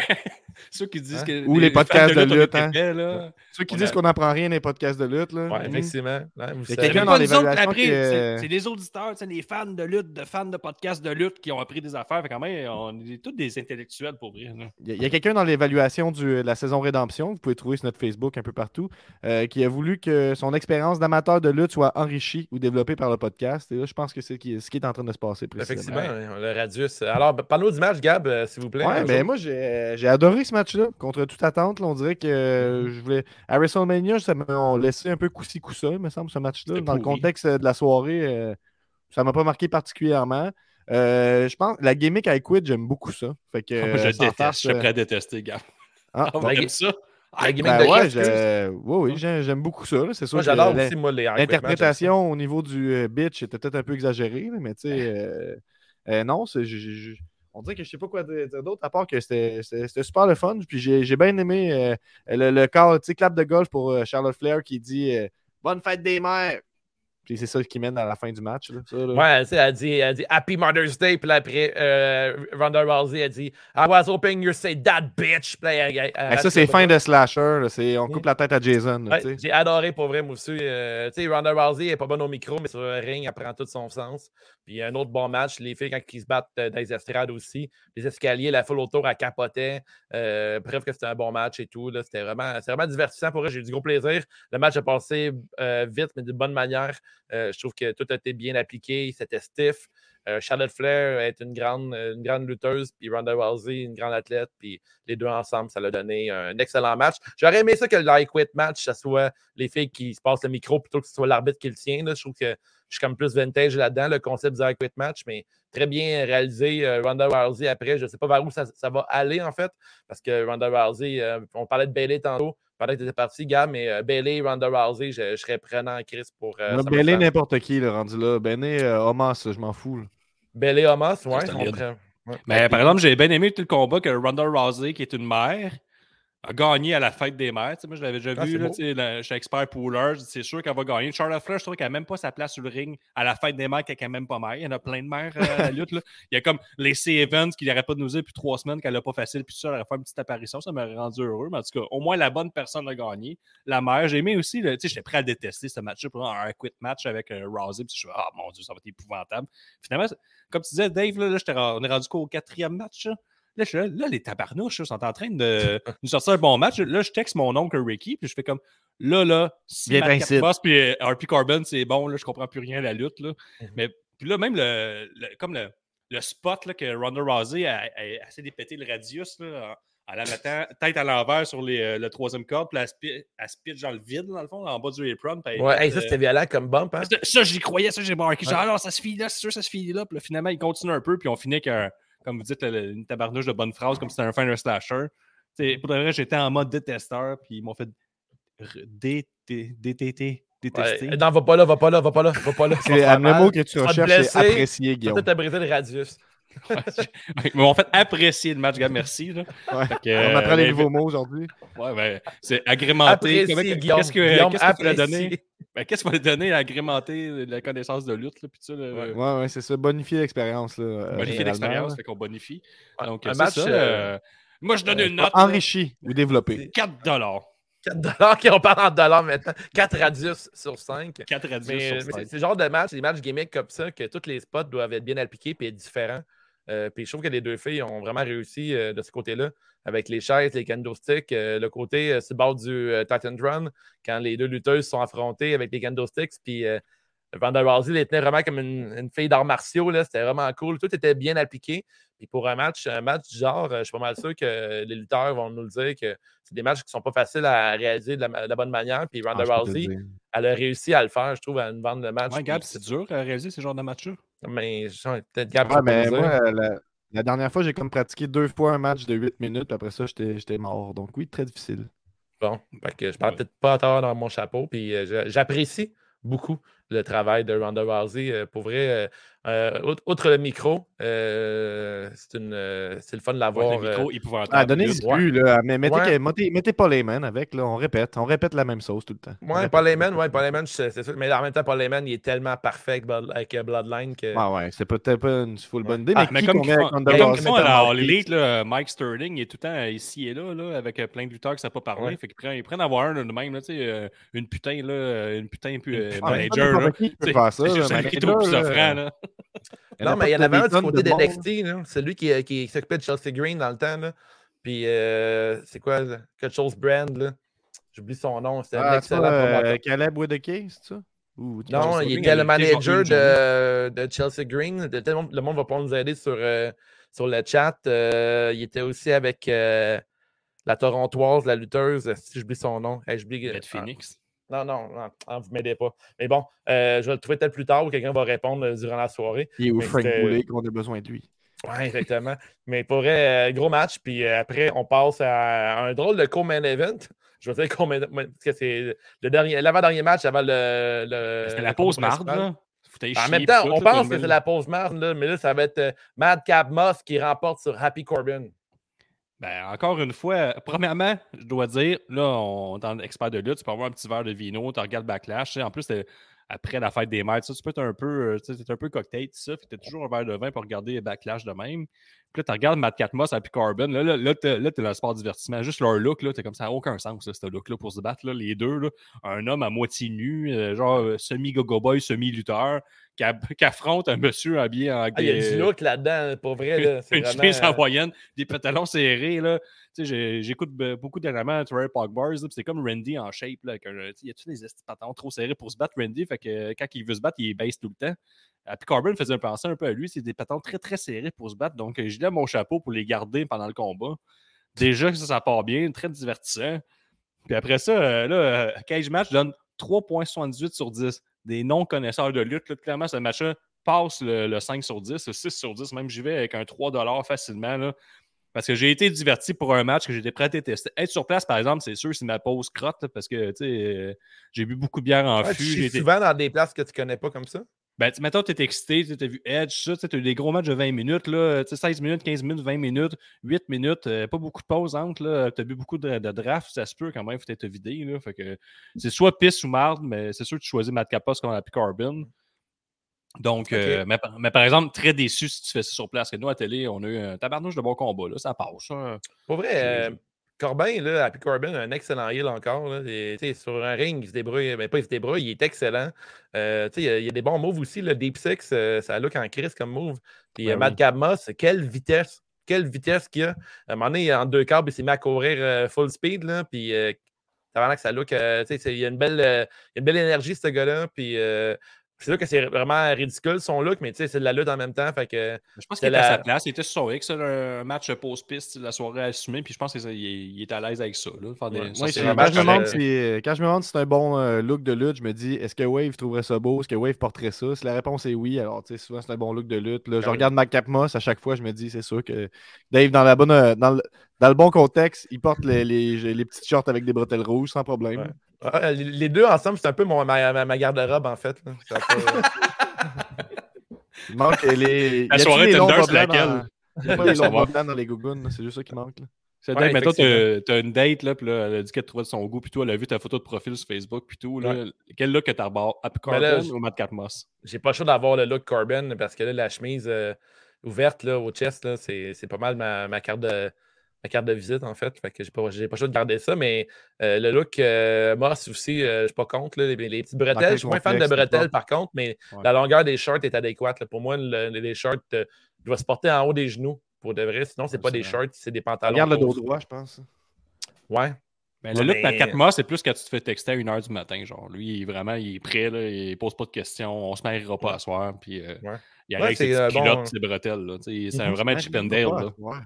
Ceux qui disent Hein? que. Ou les podcasts de lutte, hein? épais, là. Ceux qui On disent a- qu'on n'apprend rien dans les podcasts de lutte. Là. Ouais, Mhm. effectivement. Ouais, vous Il y a savez. quelqu'un C'est dans l'évaluation c'est euh, c'est les auditeurs, c'est les fans de lutte, de fans de podcasts de lutte qui ont appris des affaires. Fait quand même, on est tous des intellectuels pour vrai. Il y a, quelqu'un dans l'évaluation du- de la saison Rédemption, que vous pouvez trouver sur notre Facebook un peu partout, euh, qui a voulu que son expérience d'amateur de lutte soit enrichie ou développée par le podcast. Et là, je pense que c'est ce qui, est en train de se passer précisément. Effectivement, le radius. Alors, ben, parle-nous du match, Gab, euh, s'il vous plaît. Ouais, mais jour. moi, j'ai adoré ce match-là. Contre toute attente, là, on dirait que euh, je voulais. À WrestleMania, ça m'a laissé un peu coussi coussa, il me semble, ce match-là. Dans le contexte de la soirée, euh, ça m'a pas marqué particulièrement. Euh, je pense la gimmick I Quit, j'aime beaucoup ça. Fait que, Moi, je euh, déteste. farce, Je suis euh, prêt à détester, gars. ah, Ah, bon. vous aimez ça? Ben de ouais, oui, oui, j'ai- j'aime beaucoup ça. C'est sûr j'adore aussi, moi, les L'interprétation au niveau du euh, bitch était peut-être un peu exagérée, mais tu sais, euh, euh, non, je- je- on dirait que je sais pas quoi dire d'autre à part que c'était super le fun. Puis j'ai bien aimé euh, le, le clap de golf pour euh, Charlotte Flair qui dit euh, Bonne fête des mères. Puis c'est ça qui mène à la fin du match. Là, ça, là. Ouais, elle dit, elle dit Happy Mother's Day. Puis là, après, euh, Ronda Rousey, elle dit I was hoping you say that bitch. Puis là, elle- elle- elle- ça, c'est fin de slasher. là, on Mm. coupe la tête à Jason. Ouais, j'ai adoré pour vrai, moi aussi. Euh, tu sais, Ronda Rousey est pas bonne au micro, mais sur le ring, elle prend tout son sens. Puis un autre bon match, les filles, quand ils se battent euh, dans les estrades aussi, les escaliers, la foule autour, elle capotait. Euh, bref, que c'était un bon match et tout. C'était vraiment, vraiment divertissant pour eux. J'ai eu du gros plaisir. Le match a passé vite, mais de bonne manière. Euh, je trouve que tout a été bien appliqué. C'était stiff. Euh, Charlotte Flair est une grande, une grande lutteuse, puis Ronda Rousey, une grande athlète, puis les deux ensemble, ça l'a donné un excellent match. J'aurais aimé ça que le Quit match, ça soit les filles qui se passent le micro plutôt que ce soit l'arbitre qui le tient. Je trouve que je suis comme plus vintage là-dedans, le concept du I Quit match, mais très bien réalisé. Euh, Ronda Rousey après, je ne sais pas vers où ça, ça va aller en fait, parce que Ronda Rousey, euh, on parlait de Bailey tantôt, pendant que tu étais parti, gars, mais euh, Bailey, Ronda Rousey, je, je serais prenant en crise pour. Euh. Bailey, n'importe qui, le rendu là. Bené, euh, Omas, je m'en fous. là. Bailey Hamas, ouais. prend- ouais. Mais par exemple, j'ai bien aimé tout le combat que Ronda Rousey, qui est une mère, a gagné à la fête des mères. Moi, je l'avais déjà Ah, vu. Là, la- je suis expert pooler. C'est sûr qu'elle va gagner. Charlotte Flair, je trouve qu'elle n'a même pas sa place sur le ring à la fête des mères, qu'elle n'est même pas mère. Il y en a plein de mères euh, à la lutte. là. Il y a comme les Evans qui n'arrêtent pas de nous dire depuis trois semaines qu'elle n'a pas facile. Puis ça, elle a fait une petite apparition. Ça m'a rendu heureux. Mais en tout cas, au moins, la bonne personne a gagné. La mère, j'ai aimé aussi. là, Tu sais, j'étais prêt à détester ce match-là pour un quit match avec euh, Rousey. Puis je suis ah mon Dieu, ça va être épouvantable. Finalement, comme tu disais, Dave, là, on est rendu quoi au quatrième match? Là? Là, je suis là, là, les tabarnouches sont en train de nous sortir un bon match. Là, je texte mon oncle Ricky, puis je fais comme là, là, si t'incite. Moss puis euh, RP Corbin, c'est bon, là, je comprends plus rien à la lutte. Là. Mhm. Mais Puis là, même le, le- comme le, le spot là, que Ronda Rousey a, a- essayé de péter le radius là, en, en la mettant tête à l'envers sur les, euh, le troisième corps, puis elle elle se pitch dans le vide, dans le fond, en bas du apron. puis Ouais, hey, ça euh, c'était violent comme bump. Hein? ça, ça, j'y croyais, ça, j'ai marqué. Genre, Ouais. ah non, ça se finit là, c'est sûr, ça se finit là. Puis là, finalement, il continue un peu, puis on finit avec, un- comme vous dites, le- le- une tabarnouche de bonnes phrases, comme si c'était un finder slasher. T'sais, pour de vrai, j'étais en mode détesteur, puis ils m'ont fait détester. Ouais, non, va pas là, va pas là, va pas là, va pas là. C'est le mot que tu recherches, c'est apprécier, Guillaume. Peut-être brisé le radius. Ils m'ont fait apprécier le match, gars, merci. Là. Ouais. On apprend euh, les mais- nouveaux mots aujourd'hui. Ouais, ben, c'est Guillaume. Qu'est-ce que qu'est-ce donner? Ben, qu'est-ce qu'il fallait donner à agrémenter la connaissance de lutte? Là, puis ça, là, Ouais. Ouais, ouais, c'est ça. Bonifier l'expérience. là, euh, bonifier l'expérience, fait qu'on bonifie. Donc, un c'est match, ça. euh, euh, moi, je donne une note. Enrichi ou développé. 4 dollars. 4 dollars, on parle en dollars maintenant. 4 radius sur 5. 4 radius Mais, sur mais c'est cinq. c'est le genre de match, des matchs gimmick comme ça, que tous les spots doivent être bien appliqués et être différents. Euh, puis je trouve que les deux filles ont vraiment réussi euh, de ce côté-là, avec les chaises, les candlesticks, euh, le côté euh, sur le bord du euh, Titan Run, quand les deux lutteuses sont affrontées avec les candlesticks, puis euh, Ronda Rousey les tenait vraiment comme une, une fille d'arts martiaux, là, c'était vraiment cool. Tout était bien appliqué. Puis pour un match, un match du genre, euh, je suis pas mal sûr que les lutteurs vont nous le dire que c'est des matchs qui sont pas faciles à réaliser de la, de la bonne manière. Puis Ronda Ah, Rousey, elle a réussi à le faire, je trouve, à nous vendre le match. Ouais, Gab, Puis c'est dur à réaliser ce genre de match-là. Mais peut-être Ouais, mais moi, la, la dernière fois, j'ai comme pratiqué deux fois un match de 8 minutes, puis après ça, j'étais mort. Donc oui, très difficile. Bon, fait que je parle Ouais. peut-être pas tort dans mon chapeau. Puis euh, j'apprécie beaucoup le travail de Ronda Rousey. Euh, pour vrai, euh, outre, le micro, euh, c'est une, euh, c'est le fun de Ouais, l'avoir. le euh, micro épouvantable. Ah, Ouais. plus, là. Mais mettez, Ouais. que- mettez, mettez Paul Heyman avec, là. On répète. On répète la même sauce tout le temps. Ouais, Paul Heyman, ouais, Paul Heyman, c'est c'est sûr. Mais en même temps, Paul Heyman, il est tellement parfait avec, Blood- avec, Bloodline que. Ouais, ouais, c'est peut-être pas une full bonne idée, Ah, mais, comme avec Ronda mais comme ils Rousey font Mike Sterling, il est tout le temps ici et là, là avec plein de lutteurs qui ne savent pas parler. Ouais. Fait qu'ils prennent, ils prennent avoir un de même, là, tu sais, une putain, là, une putain puis, euh, Ah, manager. qui peut C'est faire ça, qui est manager, trop plus là. Non, mais il y en avait un du côté de d'NXT, là. celui qui, euh, qui s'occupait de Chelsea Green dans le temps. Là. Puis, euh, c'est quoi, là? quelque chose brand, là. J'oublie son nom. C'était un Ah, c'est excellent euh. Caleb Whittaker, c'est ça? Ou Non, il était le manager de, de Chelsea Green. De- le monde va pouvoir nous aider sur, euh, sur le chat. Euh, il était aussi avec euh, la Torontoise, la lutteuse. Si j'oublie son nom? Hey, j'oublie- Beth Phoenix. Non, non, non, ah, vous ne m'aidez pas. Mais bon, euh, je vais le trouver peut-être plus tard ou quelqu'un va répondre euh, durant la soirée. Il est où Frank Boulet qu'on a besoin de lui. Oui, exactement. Mais pour vrai, euh, gros match. Puis après, on passe à un drôle de co-main event. Je veux dire que c'est le dernier, l'avant-dernier match avant le. le C'était le la pause marde, là. Foutais En même temps, on pense que c'est la pause marde, là, mais là, ça va être Madcap Moss qui remporte sur Happy Corbin. Ben, encore une fois, premièrement, je dois dire, là, on est en expert de lutte, tu peux avoir un petit verre de vino, tu regardes Backlash. tu En plus, t'es- après la fête des mères, tu tu peux être un peu, euh, tu un peu cocktail, tout ça. Que t'as toujours un verre de vin pour regarder Backlash de même. Puis là, tu regardes Matt Catmos et Corbin. Là, là, là, dans le sport divertissement. Juste leur look, là, t'es comme ça, aucun sens, ce look-là, pour se battre. Là, les deux, là, un homme à moitié nu, euh, genre euh, semi-gogo boy, semi-lutteur, qui, affronte un monsieur habillé en Ah, il y a du look là-dedans, pour vrai. Là, c'est une vraiment, chemise en euh, moyenne, des pantalons serrés. Là. Tu sais, j'ai- j'écoute be- beaucoup dernièrement Trey Park Bars. C'est comme Randy en shape. Là, avec un- il y a tous des pantalons trop serrés pour se battre, Randy? Fait que euh, quand il veut se battre, il baisse tout le temps. Euh, puis Corbin faisait penser un peu à lui. C'est des pantalons très, très serrés pour se battre. Donc, euh, je lève mon chapeau pour les garder pendant le combat. Déjà que ça, ça part bien, très divertissant. Puis après ça, euh, là, euh, Cage Match donne 3,78 sur 10. Des non-connaisseurs de lutte. Là, clairement, ce match-là passe le, le 5 sur 10, le 6 sur 10. Même j'y vais avec un 3 facilement. Là, parce que j'ai été diverti pour un match que j'étais prêt à tester. Être sur place, par exemple, c'est sûr, c'est ma pause crotte. parce que, tu sais, euh, j'ai bu beaucoup de bière en ouais, fût. tu été- souvent dans des places que tu connais pas comme ça? Ben, tu- mettons, tu es excité, tu as vu Edge, ça, tu as eu des gros matchs de 20 minutes, là, tu sais, 16 minutes, 15 minutes, 20 minutes, 8 minutes, euh, pas beaucoup de pauses entre, tu as vu beaucoup de, de drafts, ça se peut quand même, faut être vidé. Là, fait que c'est soit pisse ou marde, mais c'est sûr que tu choisis Matt Capos comme la Carbon. Donc, euh, mais, par- mais par exemple, très déçu si tu fais ça sur place. Que nous, à télé, on a eu un tabarnouche de bon combat, là, ça passe. Pour vrai, euh, Corbin, là, Happy Corbin, un excellent heel encore. Là, Et, sur un ring, il se débrouille. Mais pas il se débrouille, il est excellent. Euh, il y a- il y, a des bons moves aussi. Le Deep Six, euh, ça look en crise comme move. Puis Ben euh, Matt oui. Cabmos, quelle vitesse! Quelle vitesse qu'il a. À un moment donné, en deux câbles, il s'est mis à courir euh, full speed. Là, puis ça que ça look. il y a une belle, il y a une belle énergie, ce gars-là. Puis C'est là que c'est vraiment ridicule son look, mais tu sais, c'est de la lutte en même temps. Fait que Je pense qu'il était à la- sa place. Il était sur son X, là, un match post-piste, la soirée assumée. Puis je pense qu'il est, il est à l'aise avec ça. Là, faire des- Ouais. ça, quand, je me demande si, euh, quand je me demande si c'est un bon euh, look de lutte, je me dis est-ce que Wave trouverait ça beau? Est-ce que Wave porterait ça? Si la réponse est oui, alors tu sais, souvent c'est un bon look de lutte. Là, je oui. regarde Mac Capmos à chaque fois, je me dis c'est sûr que Dave, dans, la bonne, euh, dans, le, dans le bon contexte, il porte les, les, les petites shorts avec des bretelles rouges sans problème. Ouais. Les- deux ensemble, c'est un peu mon, ma, garde-robe, en fait. Ça Il manque les. La soirée les longs Tinder, c'est laquelle? dans- Il y a pas les longs blancs dans les gougounes, c'est juste ça qui manque. là. C'est Ouais, dingue, mettons, t'as une date, là, puis là, elle a dit qu'elle trouvait de son goût, puis toi, elle a vu ta photo de profil sur Facebook, puis tout. Là, Quel look que t'as rebord Happy là, Corbin je- ou Matt Catmos J'ai pas le choix d'avoir le look Corbin parce que là, la chemise euh, ouverte là, au chest, là, c'est, c'est pas mal ma, ma carte de, ma carte de visite, en fait. Fait que j'ai pas, j'ai pas le choix de garder ça, mais euh, le look euh, Moss aussi, euh, je suis pas contre. là, les, les petites bretelles. Je suis moins fan de bretelles, par contre, mais Ouais. la longueur des shorts est adéquate. là. Pour moi, le- les shorts euh, doivent se porter en haut des genoux. Pour de vrai, sinon, c'est pas des shorts, c'est des pantalons. Regarde le dos droit, je pense. Ouais. Ouais, le look mais- Matt Catmos, c'est plus quand tu te fais texter à 1h du matin. Genre, lui, il est vraiment il est prêt, là, il pose pas de questions, on se mariera pas à soir, puis euh, Ouais. il Ouais, arrive avec ses euh, bon, ses bretelles. C'est un Mhm. vraiment Ouais, Chip and Dale. Là. Ouais.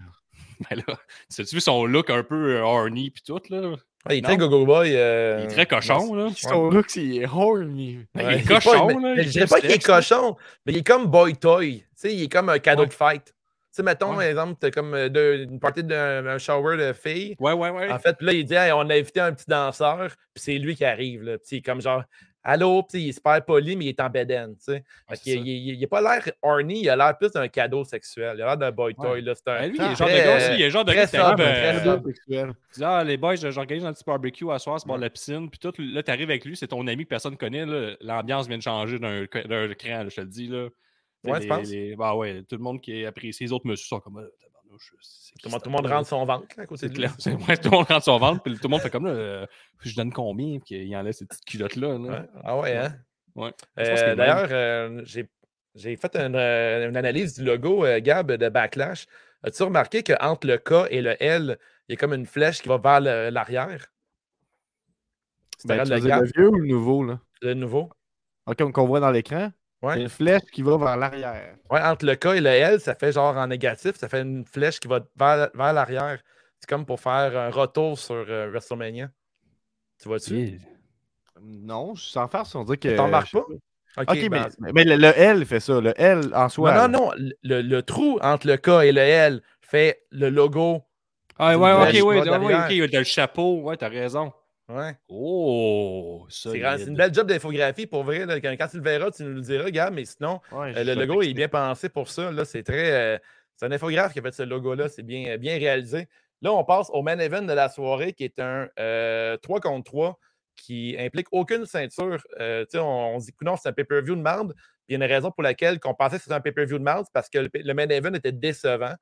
Ben là, tu as vu son look un peu euh, horny, puis tout, là? Ouais, il est très go-go boy. euh, Il est très cochon, là. Son look, il est horny. Ben, Ouais, il est pas- cochon, là. mais il je dirais pas qu'il est cochon, mais il est comme Boy Toy. Tu sais, il est comme un cadeau Ouais. de fête. Tu sais, mettons, Ouais. par exemple, t'as comme euh, de- une partie d'un un shower de filles. Ouais, ouais, ouais. En fait, puis là, il dit Hey, on a invité un petit danseur, puis c'est lui qui arrive. Là. Puis il est comme genre Allô, puis il est super poli, mais il est en bedaine. Tu sais. Ouais, il, il, il a pas l'air horny, il a l'air plus d'un cadeau sexuel. Il a l'air d'un boy Ouais. toy. Là. C'est un, Ben, lui, il est le genre de très, gars euh, aussi, il est genre de très gars euh, sexuel. Ah, les boys, j'organise un petit barbecue à soir, c'est de la piscine. Puis tout, là, t'arrives avec lui, c'est ton ami que personne connaît. L'ambiance vient de changer d'un cran, là, je te le dis. Là. Ouais, tu penses? les- bah ouais, tout le monde qui apprécie, les autres messieurs sont comme, ah, tabarnouche, tout le monde rentre son ventre à côté de lui. clair. Ouais, tout le monde rentre son ventre, puis tout le monde fait comme là, euh, je donne combien, puis il enlève ces petites culottes-là. là? Ouais. Ah ouais, hein? Ouais. Euh, D'ailleurs, euh, j'ai j'ai fait une, euh, une analyse du logo, euh, Gab, de Backlash. As-tu remarqué qu'entre le K et le L, il y a comme une flèche qui va vers l'arrière? C'est Ben, le le vieux ou le nouveau, là? le nouveau. Ah, Comme qu'on voit dans l'écran? Il y a Ouais. une flèche qui va vers l'arrière. ouais, entre le K et le L, ça fait genre en négatif, ça fait une flèche qui va vers, vers l'arrière. C'est comme pour faire un retour sur euh, WrestleMania. Tu vois-tu? Non, sans faire, on dirait que. T'en marques je pas? Ok, mais, ben, mais le, le L fait ça. Le L en soi. non, non, non. Le, le trou entre le K et le L fait le logo. Ah, ouais, ok, flèche ouais, ouais, ok, t'as le chapeau, ouais, t'as raison. Ouais. Oh, ça. C'est une belle job d'infographie pour vrai. là. Quand, quand tu le verras, tu nous le diras, gars, mais sinon, Ouais, euh, le logo est bien pensé pour ça. là. C'est très. euh, c'est un infographe qui a fait ce logo-là. C'est bien, bien réalisé. Là, on passe au main event de la soirée qui est un euh, 3 contre 3 qui implique aucune ceinture. Euh, on, on se dit que non, c'est un pay-per-view de marde. Il y a une raison pour laquelle on pensait que c'était un pay-per-view de marde, c'est parce que le, le main event était décevant.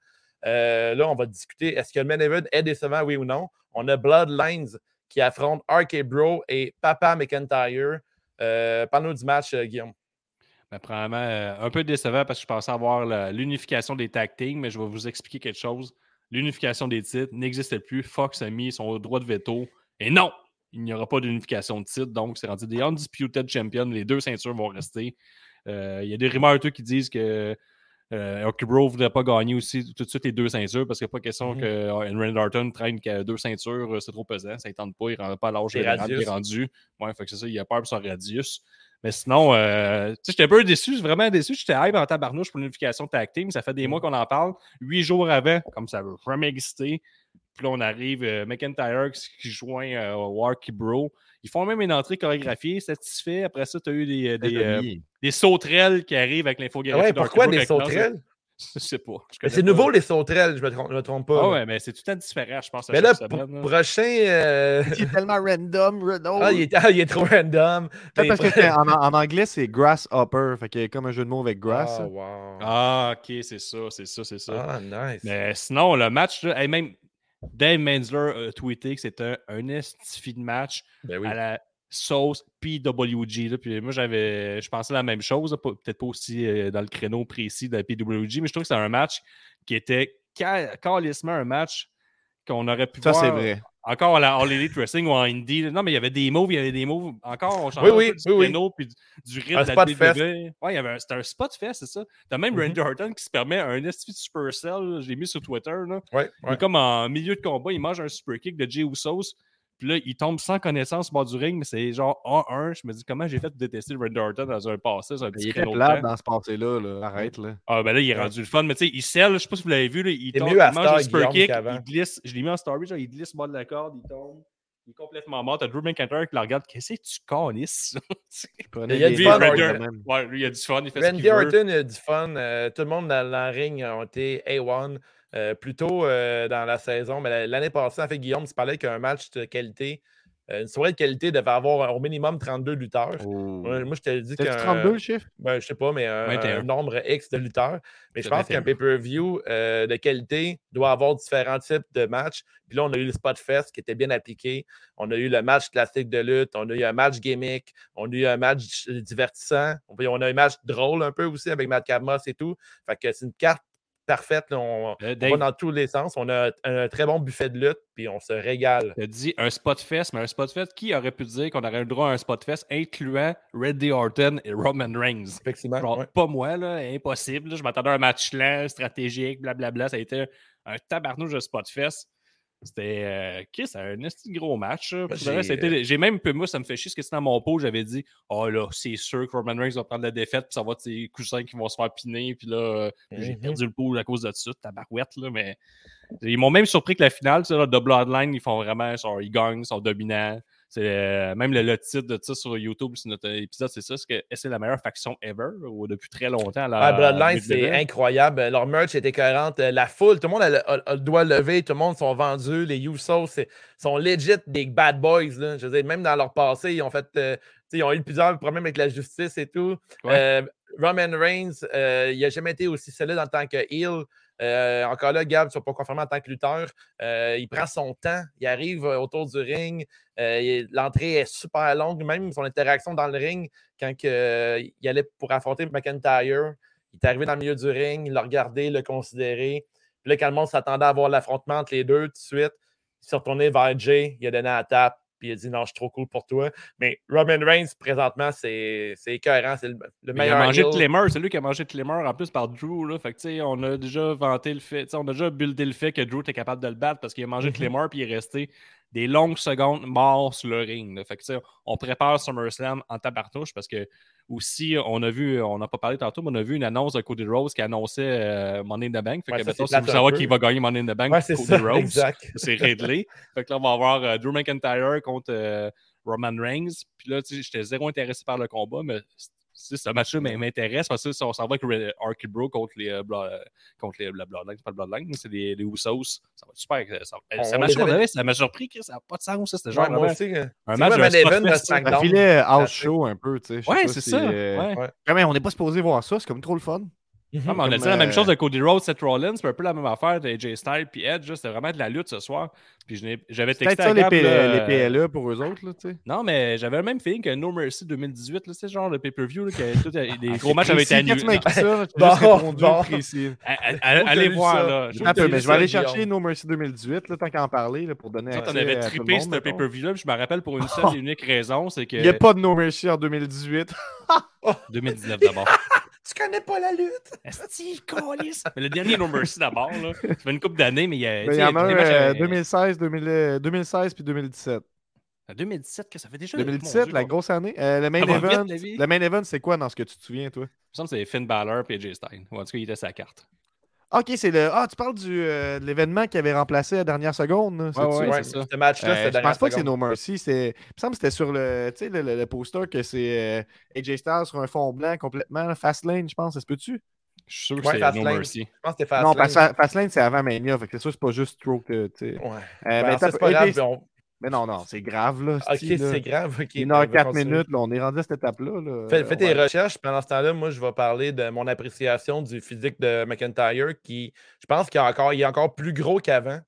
Euh, là, on va discuter est-ce que le main event est décevant, oui ou non? On a Bloodlines qui affronte RK Bro et Papa McIntyre. Euh, Parle-nous du match, euh, Guillaume. Ben, euh, un peu décevant parce que je pensais avoir l'unification des tag teams, mais je vais vous expliquer quelque chose. L'unification des titres n'existait plus. Fox a mis son droit de veto. Et non, il n'y aura pas d'unification de titres. Donc, c'est rendu des Undisputed Champions. Les deux ceintures vont rester. Euh, Il y a des rumeurs qui disent que euh, Rocky Bro ne voudrait pas gagner aussi tout de suite les deux ceintures parce qu'il n'y a pas question Mhm. que euh, Randy Orton traîne que deux ceintures, euh, c'est trop pesant, ça ne tente pas, il ne rentre pas l'âge qu'il est rendu. Ouais, fait que c'est ça, il a peur pour son radius. Mais sinon, euh, tu sais, j'étais un peu déçu, vraiment déçu. J'étais hype en tabarnouche pour l'unification tag team. Ça fait des mois qu'on en parle. Huit jours avant, comme ça veut vraiment exister. Puis là, on arrive, euh, McIntyre qui, qui joint euh, Warky Bro. Ils font même une entrée chorégraphiée, satisfait. Après ça, tu as eu des, euh, des, euh, des sauterelles qui arrivent avec l'infographie. ouais, pourquoi des sauterelles? Je sais pas. je Mais connais C'est nouveau, les sauterelles, je me trompe, je me trompe pas. Ah ouais, mais c'est tout à différent, je pense. à Mais là, semaine, prochain. euh, Il est tellement random, Renault. ah, il est, ah, il est trop random. Mais parce que en, en anglais, c'est grasshopper. Fait qu'il y a comme un jeu de mots avec grass. Ah, wow. Ah, ok, c'est ça, c'est ça, c'est ça. Ah, nice. Mais sinon, le match, là, hey, même Dave Menzler a tweeté que c'était un, estifi de match Ben oui. à la sauce PWG. là. Puis moi, j'avais, je pensais la même chose, là, peut-être pas aussi euh, dans le créneau précis de la PWG, mais je trouve que c'est un match qui était ca- calissement un match qu'on aurait pu Ça, voir c'est vrai. Encore à la All Elite Wrestling ou en Indie. Non, mais il y avait des moves, il y avait des moves. Encore, on changeait Oui, oui, du oui, oui. piano puis du, rythme Un de la fest. Ouais, c'était un spot fest, c'est ça. T'as même Mhm. Randy Orton qui se permet un esti de Supercell. Je l'ai mis sur Twitter. Là. Ouais, comme en milieu de combat, il mange un super kick de Jey Usos. Puis là, il tombe sans connaissance au bord du ring, mais c'est genre 1-1. Je me dis, comment j'ai fait pour détester Randy Orton dans un passé, un petit Il était de temps. dans ce passé-là. Là. Arrête. Là. Ah, ben là, il est rendu le fun. Mais tu sais, il scelle, je sais pas si vous l'avez vu, là, il tombe, il mange un super kick, il glisse. Je l'ai mis en story, genre, il glisse au bord de la corde, il tombe. Il est complètement mort. T'as Drew McIntyre qui la regarde. Qu'est-ce que tu prenais Il y a du fun, de. Ouais, lui, il a du fun, il fait Randy. Orton a du fun. tout le monde dans, le ring ont été A1. Euh, plus tôt euh, dans la saison, mais la- l'année passée, en fait, Guillaume, tu parlais qu'un match de qualité, euh, une soirée de qualité devait avoir au minimum 32 lutteurs. Oh. Ouais, moi, je te dis C'était qu'un 32 le chiffre? ben, je sais pas, mais un, 21. un nombre X de lutteurs. Mais je pense qu'un 21. pay-per-view euh, de qualité doit avoir différents types de matchs. Puis là, on a eu le Spot Fest qui était bien appliqué. On a eu le match classique de lutte. On a eu un match gimmick. On a eu un match divertissant. Puis on a eu un match drôle un peu aussi avec Matt Cabmos et tout. Fait que c'est une carte parfaite. là. On, Euh, on va dans tous les sens. On a un, un très bon buffet de lutte. Puis on se régale. t'as dit un spot fest, mais un spot fest, qui aurait pu dire qu'on aurait le droit à un spot fest incluant Randy Orton et Roman Reigns? Effectivement. Genre, ouais. pas moi, là, impossible. là. Je m'attendais à un match lent, stratégique, blablabla. Ça a été un tabarnouche de spot fest. C'était euh, Kiss, un gros match. de vrai, j'ai, même, peu- moi, ça me fait chier, parce que c'était dans mon pot, j'avais dit, oh là, c'est sûr que Roman Reigns va prendre la défaite, puis ça va être ses cousins qui vont se faire piner, puis là, euh, j'ai Mhm. perdu le pot à cause de ça, tabarouette, là, mais ils m'ont même surpris que la finale, tu sais, là, de Bloodline, ils font vraiment, ils gagnent, ils sont dominants. C'est euh, même le, le titre de ça sur YouTube, sur notre épisode, c'est ça, c'est que c'est la meilleure faction ever, ou depuis très longtemps. La, Ah, Bloodline, c'est WWE. incroyable. Leur merch était cohérente. Euh, La foule, tout le monde a, le- a- a le doigt levé, tout le monde sont vendus. Les Usos c'est- sont legit des bad boys. là. Je veux dire, même dans leur passé, ils ont fait. euh, ils ont eu plusieurs problèmes avec la justice et tout. Ouais. Euh, Roman Reigns, euh, il n'a jamais été aussi solide en tant que heel. Euh, encore là, Gab, tu ne vas pas confirmer en tant que lutteur. Euh, il prend son temps. Il arrive euh, autour du ring. L'entrée est super longue. Même son interaction dans le ring, quand il allait pour affronter McIntyre, il est arrivé dans le milieu du ring, il l'a regardé, il l'a considéré. Puis là, quand le monde s'attendait à voir l'affrontement entre les deux tout de suite, il s'est retourné vers Jay, il a donné la tape, puis il a dit non, je suis trop cool pour toi. Mais Roman Reigns, présentement, c'est c'est écœurant. C'est le, le Mais il meilleur. a mangé heel. Tlemmer, c'est lui qui a mangé Tlemmer en plus par Drew. Là. Fait que, tu sais, on a déjà vanté le fait, on a déjà buildé le fait que Drew était capable de le battre parce qu'il a mangé Mhm. Tlemmer puis il est resté des longues secondes mort sur le ring. là. Fait que, tu sais, on prépare SummerSlam en tabartouche parce que aussi, on a vu, on n'a pas parlé tantôt, mais on a vu une annonce de Cody Rose qui annonçait euh, Money in the Bank. Fait Ouais, que, si vous peu. qui va gagner Money in the Bank, Ouais, c'est Cody ça, Rose. c'est réglé. fait que là, on va avoir euh, Drew McIntyre contre euh, Roman Reigns. Puis là, j'étais zéro intéressé par le combat, mais ce match-là m'intéresse parce que ça, on s'en va avec Arky Bro contre les, euh, contre les, la Bloodline. C'est pas le Bloodline, mais c'est les, les Usos. Ça va être super. Ça, On- ça m'a avait- ça m'a surpris, Chris, ça n'a pas de sens. ça. C'était Ouais, genre moi vraiment aussi. euh, un c'est match un spot event de. SmackDown. Filait house Classique. show un peu, tu sais. Ouais, c'est si, ça. euh, ouais. ouais. Mais on n'est pas supposé voir ça, c'est comme trop le fun. Mhm. Ah, mais on a dit la même euh, chose de Cody Rhodes, Seth Rollins, c'est un peu la même affaire de AJ Styles puis Edge. C'était vraiment de la lutte ce soir. Puis j'avais texté à ça les, Gab, P- là, les euh, PLE pour eux autres, là, tu sais. Non, mais j'avais le même feeling que No Mercy 2018. là, C'est genre le pay-per-view tout, les Ah, gros matchs avaient été annulés. Allez voir là. Je mais vais aller chercher. No Mercy 2018, là, tant qu'à en parler, là, pour donner Toi, accès t'en avais à tout le trippé ce pay-per-view-là, je me rappelle pour une seule et unique raison, c'est que. Il n'y a pas de No Mercy en 2018. 2019 d'abord. Tu connais pas la lutte? Mais le dernier No Mercy d'abord, là. Ça fait une couple d'années, mais il y a. Il y en a des un matchs euh, avec- 2016, 2000, euh, 2016 puis 2017. En 2017, que ça fait déjà. 2017, mon la grosse année. Euh, le main vite, event, le main event, c'est quoi dans ce que tu te souviens, toi? Il me semble que c'est Finn Balor et Styles. Ou en tout cas, il était sa carte. Ok, c'est le. Ah, tu parles du, euh, de l'événement qui avait remplacé à la dernière seconde. c'est-tu? ouais, Ouais, c'est ça. ce match-là, Euh, je pense pas que c'est. No Mercy. c'est- Il me semble que c'était sur le, tu sais, le, le- le poster que c'est euh, AJ Styles sur un fond blanc complètement. Fastlane, je pense. Ça se peut-tu? Je suis sûr que Ouais, c'est. No Mercy. Je pense que c'était Non, Fastlane. parce que Fa- Fastlane, c'est avant Mania. Fait que c'est sûr que c'est pas juste Stroke. tu sais. Ouais. Euh, Ben, mais c'est pas grave. On- Mais non, non, c'est grave, là. Ok, c'est grave. ok, Une ben, heure on va 4 continuer. minutes, là, on est rendu à cette étape-là. là. Fais, fais tes Ouais. recherches. Pendant ce temps-là, moi, je vais parler de mon appréciation du physique de McIntyre qui, je pense qu'il est encore, il est encore plus gros qu'avant.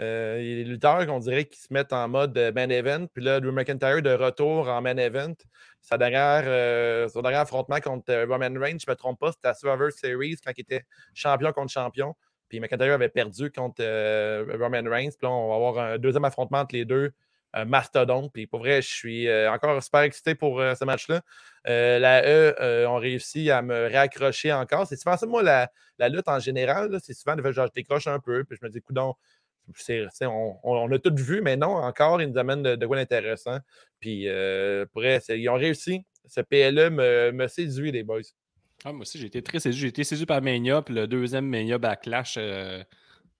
Euh, il y a des lutteurs qu'on dirait qui se mettent en mode euh, main event. Puis là, Drew McIntyre de retour en main event. Sa dernière, euh, son dernier affrontement contre Roman Reigns, je ne me trompe pas, c'était à Survivor Series quand il était champion contre champion. Puis McIntyre avait perdu contre euh, Roman Reigns. Puis là, on va avoir un deuxième affrontement entre les deux. Un mastodonte. Puis pour vrai, je suis euh, encore super excité pour euh, ce match-là. Euh, la E euh, ont réussi à me réaccrocher encore. C'est souvent ça, moi, la, lutte en général. C'est souvent, genre, je décroche un peu. Puis je me dis, coudon, c'est- c'est- on, on- a tout vu, mais non, encore, ils nous amènent de, quoi d'intéressant. Puis euh, pour vrai, ils ont réussi. Ce PLE me séduit, les boys. Ah, moi aussi, j'ai été très séduit. J'ai été séduit par Mania, puis le deuxième Mania Backlash euh,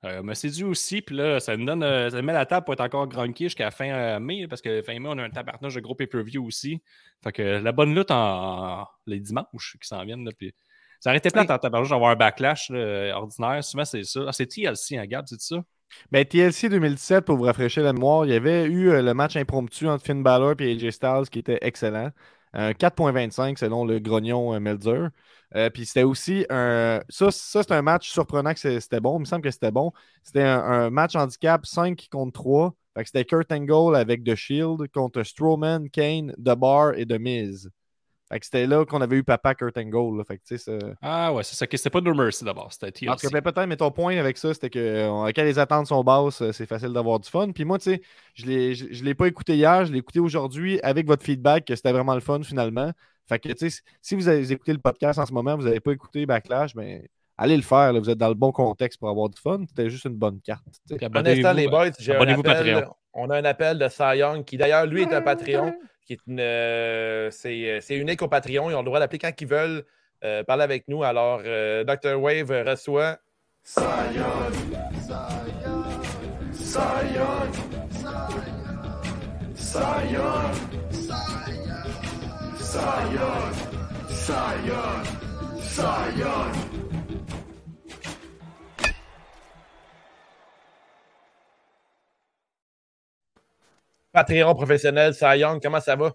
euh, m'a séduit aussi. Puis là, ça me donne, euh, ça me met la table pour être encore grunky jusqu'à fin mai, parce que fin mai, on a un tabarnage de gros pay-per-view aussi. Fait que la bonne lutte en, les dimanches qui s'en viennent. Là, puis ça été plate en tabarnage d'avoir un backlash là, ordinaire. Souvent, c'est ça. Ah, c'est TLC, hein, Gab, c'est ça? Ben, TLC 2017, pour vous rafraîchir la mémoire, il y avait eu le match impromptu entre Finn Balor et AJ Styles qui était excellent. Un 4.25 selon le grognon euh, Meltzer. Euh, puis c'était aussi un. Ça, ça c'est un match surprenant que c'était bon. Il me semble que c'était bon. C'était un, match handicap 5 contre 3. Fait que c'était Kurt Angle avec The Shield contre Strowman, Kane, The Bar et The Miz. Fait que c'était là qu'on avait eu papa Kurt Angle. là. Fait que tu sais, ça- Ah ouais, c'est ça. que C'était pas No Mercy d'abord, c'était TLC. en tout cas, ben, peut-être, mais ton point avec ça, c'était que euh, quand les attentes sont basses, euh, c'est facile d'avoir du fun. Puis moi, tu sais, je l'ai- je je l'ai pas écouté hier, je l'ai écouté aujourd'hui avec votre feedback que c'était vraiment le fun finalement. Fait que, tu sais, si vous avez écouté le podcast en ce moment, vous n'avez pas écouté Backlash, ben, allez le faire. là. vous êtes dans le bon contexte pour avoir du fun. C'était juste une bonne carte. Un instant, les boys, j'ai un abonnez-vous appel. Patreon. On a un appel de Cy Young, qui d'ailleurs, lui, est un Patreon, qui est une. euh, c'est euh, unique au Patreon. Ils ont le droit d'appeler quand ils veulent euh, parler avec nous. Alors, euh, Dr. Wave reçoit. Patreon professionnel, Cy Young, comment ça va?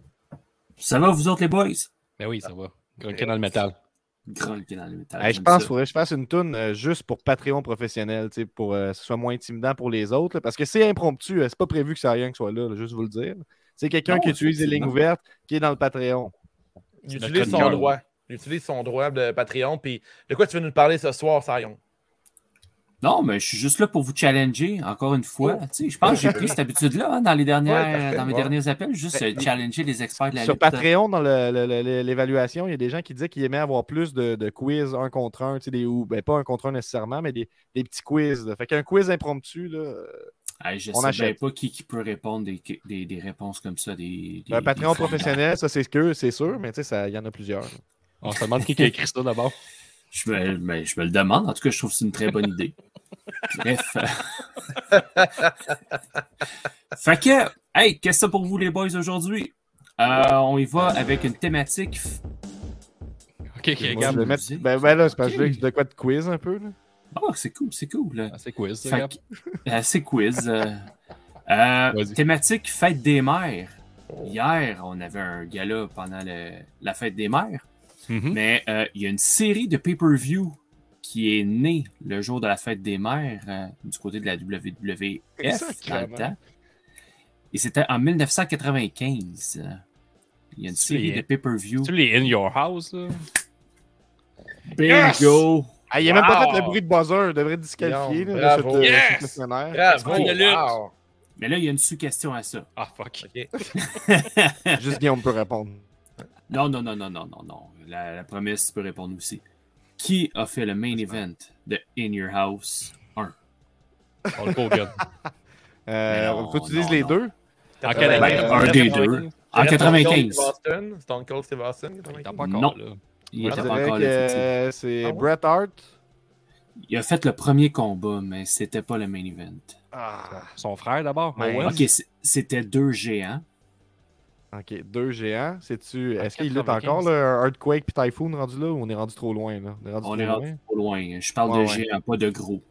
Ça va, vous autres, les boys? Ben oui, ça va. Grunky dans le métal. Grand dans le métal. Hey, je pense ça. qu'il faudrait que je fasse une toune euh, juste pour Patreon professionnel, tu sais, pour euh, que ce soit moins intimidant pour les autres. là, parce que c'est impromptu, euh, c'est pas prévu que ça Young soit là, là, juste vous le dire. C'est quelqu'un qui utilise les lignes ouvertes, qui est dans le Patreon. Il utilise son droit. Il utilise son droit de Patreon. Puis, de quoi tu veux nous parler ce soir, Young? Non, mais je suis juste là pour vous challenger, encore une fois. Tu sais, je pense que j'ai pris cette habitude-là hein, dans, les dernières, Ouais, dans mes ouais. derniers appels, juste euh, challenger les experts de la Sur lutte. Patreon, dans l'évaluation, il y a des gens qui disaient qu'ils aimaient avoir plus de, de quiz un contre un, tu sais, des, ou ben, pas un contre un nécessairement, mais des, des petits quiz. là. Fait qu'un quiz impromptu, là, Hey, je On sais achète. bien pas qui, qui peut répondre des, des, des réponses comme ça. Des, des- un Patreon des- professionnel, ça c'est que c'est sûr, mais tu sais, ça- il y en a plusieurs. là. On se demande qui qui a écrit ça d'abord. Je me, mais je me le demande. En tout cas, je trouve que c'est une très bonne idée. Bref. fait que, hey, qu'est-ce que c'est pour vous, les boys, aujourd'hui? Euh, on y va avec une thématique. f- Ok, ok, Gab. je vais mettre- ben, ben là, c'est parce que je Ok. veux que de quoi de quiz un peu. Là? Oh, c'est cool, c'est cool. Ah, c'est quiz, ça, Fait euh, c'est quiz. euh, euh, thématique fête des mères. Hier, on avait un gala pendant le- la fête des mères, Mhm. mais euh, il y a une série de pay-per-view qui est née le jour de la fête des mères euh, du côté de la WWF dans le temps. Et c'était en 1995. euh, Il y a une C'est série les- de pay-per-view. Tu les In Your House, là? Bingo! Ah, il a même pas Wow! fait le bruit de buzzer, il devrait être disqualifié. Non, là, de bravo. cette, Yes! Bravo! Wow! Mais là, il y a une sous-question à ça. Ah, fuck. OK. Juste Guillaume peut répondre. Non, non, non, non, non, non, non. La, la promesse, tu peux répondre aussi. Qui a fait le main event de In Your House 1? Hulk Hogan. Euh, non, faut que tu dises les non. deux? En quelle année? Ben, Un des deux. En 95. Stone Cold Steve Austin? Stone Cold Steve Austin. Il était pas encore Non. là. Il était pas encore là, c'est Ah ouais? Bret Hart? Il a fait le premier combat, mais c'était pas le main event. Ah, Son frère d'abord, Ouais. Owen. Ok, c- c'était deux géants. Ok, deux géants. C'est-tu, En est-ce qu'il lutte 95. encore, là, Earthquake puis Typhoon rendu là ou on est rendu trop loin? Là? On est rendu On trop est loin? rendu trop loin. Je parle Ouais, de ouais. géants, pas de gros.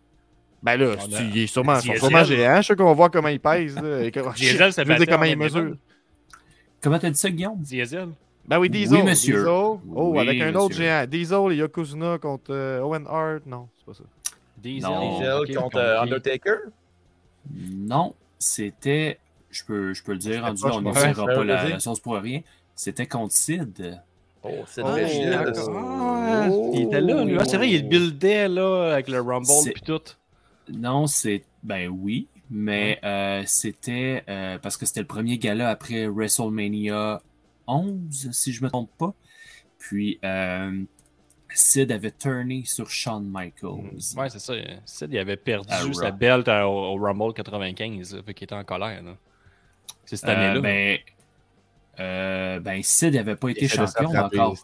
Ben là, c'est- a- il est sûrement, ils sont sûrement géants. Je sais qu'on va voir comment il pèse. Là. Et que- Diesel je veux dire comment en il main mesure. event. Comment t'as dit ça, Guillaume? Diesel. Ben oui, Diesel. monsieur. Diesel. Oh, Oui, avec un autre géant. Diesel et Yokozuna contre euh, Owen Hart. Non, c'est pas ça. Diesel. Diesel contre euh, Undertaker? Non, c'était. Je peux, je peux le dire, je on n'essayera Ouais, pas la, la sauce pour rien. C'était contre Sid. Oh, c'est Oh. Ah, il était là, lui. Ah, c'est vrai, il buildait là, avec le Rumble puis tout. Non, c'est. Ben oui, mais euh, c'était. euh, parce que c'était le premier gala après WrestleMania 11, si je me trompe pas. Puis, euh, Sid avait turné sur Shawn Michaels. Ouais, c'est ça. Sid, il avait perdu sa belt à- au, au Rumble 95. là, fait qu'il était en colère. là. C'est cette Euh, année-là. ben, euh, ben, Sid n'avait pas été champion encore.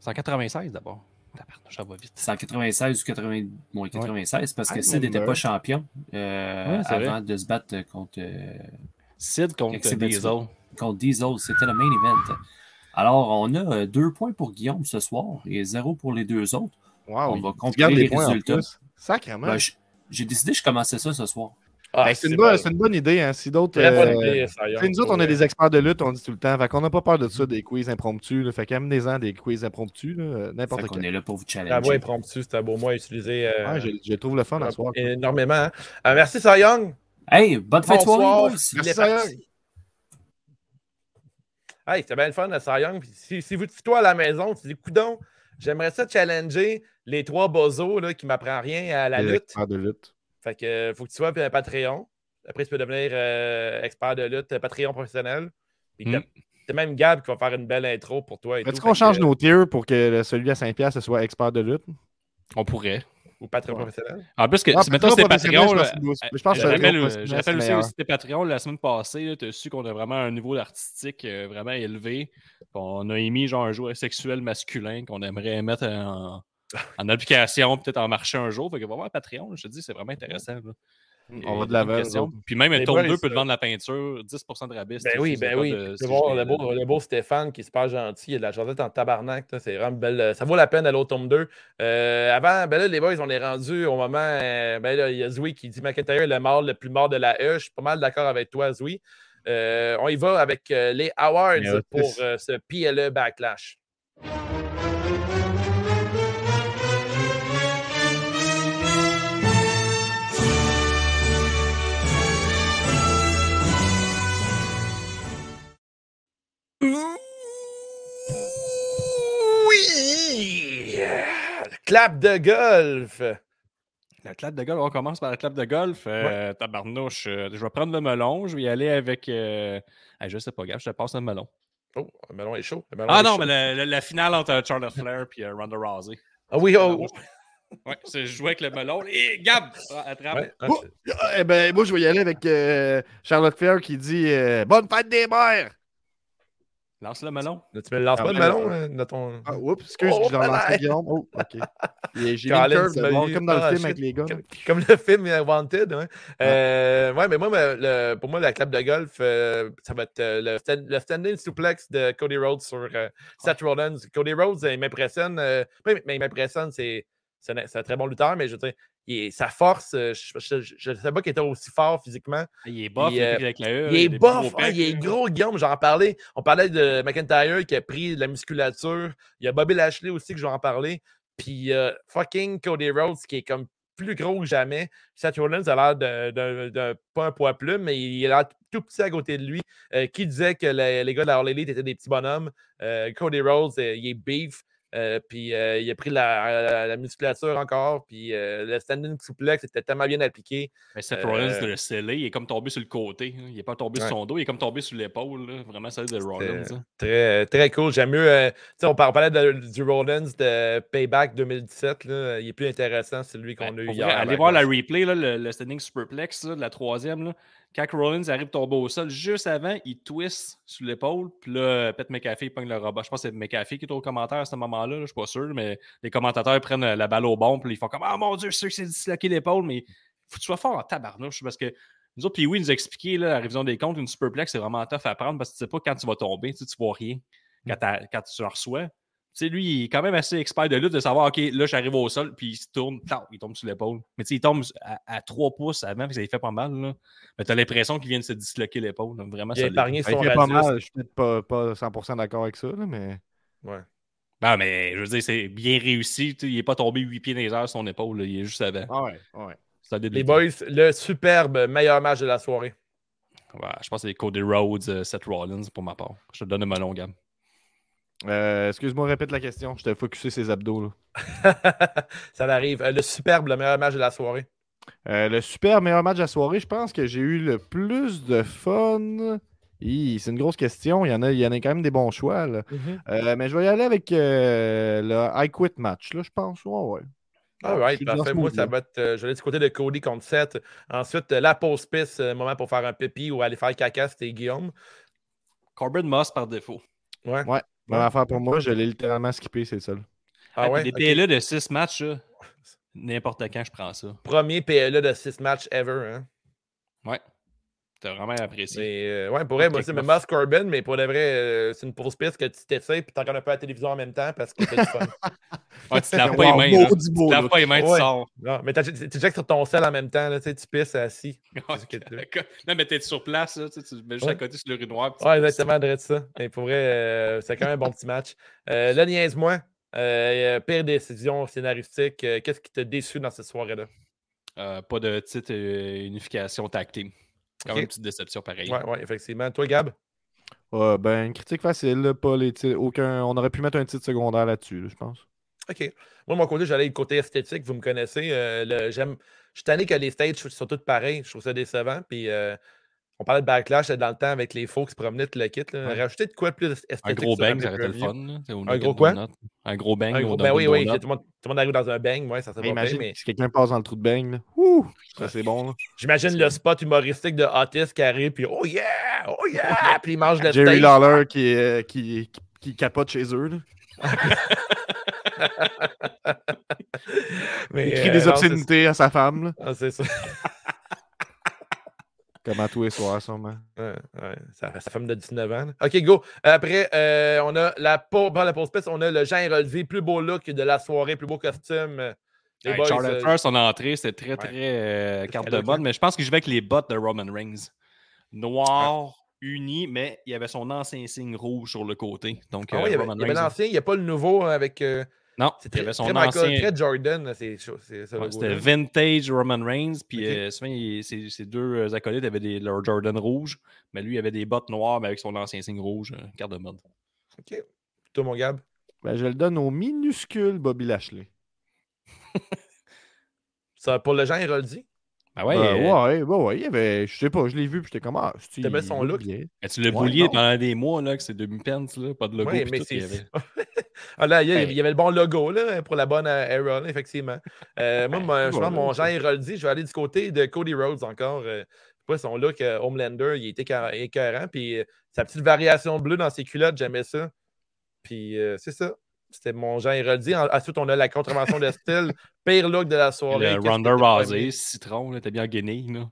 C'est en 96 d'abord. Tabarnouche, Ça va vite. C'est en 96 ou 80... bon, 96 parce que Ah, Sid n'était pas champion euh, Ouais, avant de se battre contre, euh, Sid contre Diesel. contre Diesel. C'était le main event. Alors, on a euh, deux points pour Guillaume ce soir et zéro pour les deux autres. Wow, On va gardes les résultats. Sacrément. Ben, J'ai décidé que je commençais ça ce soir. Ah, Ben, c'est une, bon. une bonne idée. Hein. Si d'autres. Euh, nous autres, on est des experts de lutte, on dit tout le temps. Fait qu'on n'a pas peur de ça, des quiz impromptus. Là. Fait qu'amenez-en des quiz impromptus, euh, n'importe qu'on quel. est là pour vous La voix challenger. impromptu, c'est un beau mot à utiliser. euh, Ouais, je, je trouve le fun à soir. énormément. hein. Euh, merci, Cy Young. Hey, bonne fin de Bonsoir. soirée, Merci. Hey, c'était bien le fun. Puis Si, si vous, toi à la maison, tu dis, coudon, j'aimerais ça challenger les trois bozos là, qui m'apprennent rien à la Les lutte. de lutte. Fait que euh, faut que tu sois un Patreon. Après, tu peux devenir euh, expert de lutte, euh, Patreon professionnel. Puis t'as- Mm. t'as même Gab qui va faire une belle intro pour toi. Est-ce qu'on change que, nos tiers pour que celui à 5$ ce soit expert de lutte? On pourrait. Ou Patreon professionnel. En plus, que, Ah, si maintenant Patreon c'était professionnel, Patreon, je là, pense que je pense que je Patreon rappelle, euh, je aussi que c'était Patreon la semaine passée. Tu as su qu'on a vraiment un niveau artistique euh, vraiment élevé. On a émis genre un joueur sexuel masculin qu'on aimerait mettre en, en application, peut-être en marché un jour. Fait que va voir Patreon, je te dis, c'est vraiment intéressant. là. On va de l'avant. Puis même un tome boys, 2 peut te euh, vendre la peinture, 10% de rabais. Ben oui, ben le oui. de voir le beau, le beau Stéphane qui est super gentil. Il a de la jasette en tabarnak. C'est vraiment belle. Ça vaut la peine d'aller au tome 2. Euh, avant, ben là, les boys, on est rendu au moment. euh, ben là, il y a Zoui qui dit McIntyre est le mort le plus mort de la E. Je suis pas mal d'accord avec toi, Zoui. Euh, on y va avec euh, les awards euh, pour euh, ce PLE Backlash. Clap de golf! La clap de golf, on commence par la clap de golf. Euh, Tabarnouche, euh, je vais prendre le melon. Je vais y aller avec. Euh... je sais pas, gars, je te passe le melon. Oh, le melon est chaud. le melon Ah est non, chaud. mais la, finale entre Charlotte Flair et Ronda Rousey. Ah oui, oh, oh. Ouais, c'est je jouais avec le melon. Et Gab, attrape. Ouais, Oh, eh ben, moi, je vais y aller avec euh, Charlotte Flair qui dit euh, Bonne fête des mères! Lance le melon. Là, tu me lances Ah, pas de ben, melon euh, dans ton. Ah, oups, excuse, Oh, je l'ai relancé. Guillaume. Oh, OK. J'ai tu comme dans le ah, film avec les gars. Comme, comme le film Wanted. Ouais. Euh, ouais, mais moi, le- pour moi, la clap de golf, euh, ça va être euh, le, stand- le standing suplex de Cody Rhodes sur euh, Seth Rollins. Cody Rhodes, il m'impressionne. euh, oui, mais il m'impressionne, c'est c'est un, très bon lutteur, mais je veux dire, il est- sa force, euh, je ne sais pas qu'il était aussi fort physiquement. Il est buff, Il, euh, avec la E. Il est hein, pecs, il est là. gros, Guillaume, j'en parlais. On parlait de McIntyre qui a pris de la musculature. Il y a Bobby Lashley aussi que je vais en parler. Puis euh, fucking Cody Rhodes qui est comme plus gros que jamais. Seth Rollins a l'air de- pas un poids plume, mais il a l'air tout petit à côté de lui. Euh, qui disait que les, les gars de la All Elite étaient des petits bonhommes? Cody Rhodes, il est beef. Euh, puis euh, il a pris la, la- la musculature encore. Puis euh, le standing suplex était tellement bien appliqué. Mais Seth Rollins de le sceller, il est comme tombé sur le côté. hein. Il n'est pas tombé Ouais. sur son dos, il est comme tombé sur l'épaule. Vraiment, ça de Rollins. Hein. Très, très cool. J'aime mieux. tu sais, on, par- on parlait de- du Rollins de Payback 2017. Là. Il est plus intéressant, celui qu'on Ben, a eu hier. allez voir la replay, là, le, le standing superplex là, de la troisième. Quand Rollins arrive tomber au sol, juste avant, il twist sur l'épaule. Puis là, Pat McAfee pogne le robot. Je pense que c'est McAfee qui est au commentaire à ce moment-là. là, Je ne suis pas sûr, mais les commentateurs prennent euh, la balle au bon. Puis ils font comme Ah mon Dieu, c'est sûr que c'est disloqué l'épaule. Mais faut que tu sois fort en tabarnouche parce que nous autres, puis oui, nous là, la révision des comptes, une superplex, c'est vraiment tough à prendre parce que tu sais pas quand tu vas tomber. Tu sais, tu vois rien quand, t'as- quand tu en reçois. Tu sais, lui, il est quand même assez expert de lutte de savoir, OK, là, j'arrive au sol, puis il se tourne, il tombe sur l'épaule. Mais tu sais, il tombe à, à 3 pouces avant, puis ça lui fait pas mal, là. Mais t'as l'impression qu'il vient de se disloquer l'épaule. donc Vraiment, Il a épargné son fait pas mal. Je suis peut-être pas, pas 100% d'accord avec ça, là, mais. Ouais. Non, mais je veux dire, c'est bien réussi. il est pas tombé 8 pieds dans les airs sur son épaule, là, il est juste avant. Ah ouais, ouais. Solide Les boys, le superbe meilleur match de la soirée. Ouais, je pense que c'est Cody Rhodes, euh, Seth Rollins pour ma part. Je te donne un melon, Gab. Euh, Excuse-moi, répète la question. J'étais focusé ses abdos. Là. ça arrive. Euh, le superbe, le meilleur match de la soirée. Euh, le super meilleur match de la soirée, je pense que j'ai eu le plus de fun. C'est une grosse question. Il y, en a, il y en a quand même des bons choix. là. Euh, mais je vais y aller avec euh, le I Quit match, là, je pense. Ouais, ouais. All Je right, parfait. ce Moi, ça va être. euh, je vais aller du côté de Cody contre Seth. Ensuite, euh, la pause piste, euh, moment pour faire un pipi ou aller faire caca, c'était Guillaume. Corbin Moss par défaut. Ouais. Ouais. Même affaire pour moi, je l'ai littéralement skippé, c'est le seul. Ah Hey, ouais? Les Ok. PLE de 6 matchs, n'importe quand je prends ça. Premier PLE de 6 matchs ever. Hein? Ouais. T'as vraiment apprécié. Mais, euh, ouais, pour vrai, moi aussi, mais Moss Corbin, mais pour de vrai, euh, c'est une pause piste que tu t'essayes puis tu regardes un peu à la télévision en même temps parce que c'est du fun. Ouais, tu te laves pas les mains. là. Tu te laves pas les mains, tu Ouais. sors. non, mais t'as- tu checkes sur ton sel en même temps, là, tu sais, tu pisses assis. Non, mais t'es sur place, là, tu mets juste Ouais. à côté sur l'urinoir. puis tu Ouais, exactement, de ça. Et pour vrai, euh, c'est quand même un bon petit match. Euh, là, niaise-moi. Euh, pire décision scénaristique. euh, Qu'est-ce qui t'a déçu dans cette soirée-là? Euh, pas de titre euh, unification team. Quand même une petite déception pareil. Ouais, ouais, effectivement. Toi, Gab? Ouais, ben, une critique facile, pas les titres- aucun... on aurait pu mettre un titre secondaire là-dessus, là, je pense. OK. Moi, de mon côté, j'allais du côté esthétique. Vous me connaissez. euh, le- j'aime. Je suis tanné que les stages soient toutes pareilles. Je trouve ça décevant. Puis, euh, on parlait de backlash dans le temps avec les faux qui se promenaient, tout le kit. Là. Ouais. Rajouter de quoi de plus esthétique? Un gros bang, ça aurait été le fun. Un gros quoi? Donut. Un gros bang. Un gros- ben oui, oui. Tout le, monde, tout le monde arrive dans un bang. Ouais, ça serait mais si quelqu'un passe dans le trou de bang, là. Ouh! Ça, c'est bon. J'imagine le spot humoristique de Otis qui arrive, puis oh yeah! Oh yeah! puis il mange le Jerry. Lawler qui, est- qui, qui, qui capote chez eux, là. Mais, Il crie euh, des obscénités à sa femme. Ah, c'est ça. Comme à tous les soirs, sûrement. Ouais, ouais, sa, sa femme de 19 ans. là. OK, go. Après, euh, on a la pause, la pause piste, on a le Jean Héroldi, plus beau look de la soirée, plus beau costume. euh, Les Hey, boys, Charlotte euh, Flair, son entrée, c'était très, très euh, carte de hein. mais je pense que je vais avec les bottes de Roman Reigns. Noir, uni, mais il y avait son ancien signe rouge sur le côté. Donc, ah euh, il y avait, Roman il y avait l'ancien, il n'y a pas le nouveau hein, avec. Non, il très, avait son très Michael, ancien. très Jordan, c'est ça. Ouais. C'était vintage Roman Reigns, puis euh, souvent, il- ses, ses deux euh, acolytes avaient des, leur Jordan rouge, mais lui, il avait des bottes noires, mais avec son ancien signe rouge, euh, carte de mode. OK. Toi, mon Gab? Ben, je le donne au minuscule Bobby Lashley. Ça, pour le Jean Héroldi. Ben ouais, Ben, euh, ouais, ouais, ouais, il y avait, je sais pas, je l'ai vu, puis j'étais comme, ah, c'est T'aimais son look? mais tu l'as Ouais, boulié non. pendant des mois, là, que c'est demi-pence, là, pas de logo. Oui, puis mais tout, il y c'est. avait- ah, là, il y, a- Hey. il y avait le bon logo là, pour la bonne euh, era, là, effectivement. Euh, moi, moi, je pense que mon Jean Héroldi, je vais aller du côté de Cody Rhodes encore. Euh, pas son look euh, Homelander, il était écœur- écœurant. Puis euh, sa petite variation bleue dans ses culottes, j'aimais ça. Puis euh, c'est ça. C'était mon Jean Héroldi. En- Ensuite, on a la contravention de style. Pire look de la soirée. Le Ronda Rousey, citron, là, t'es bien guenille, là.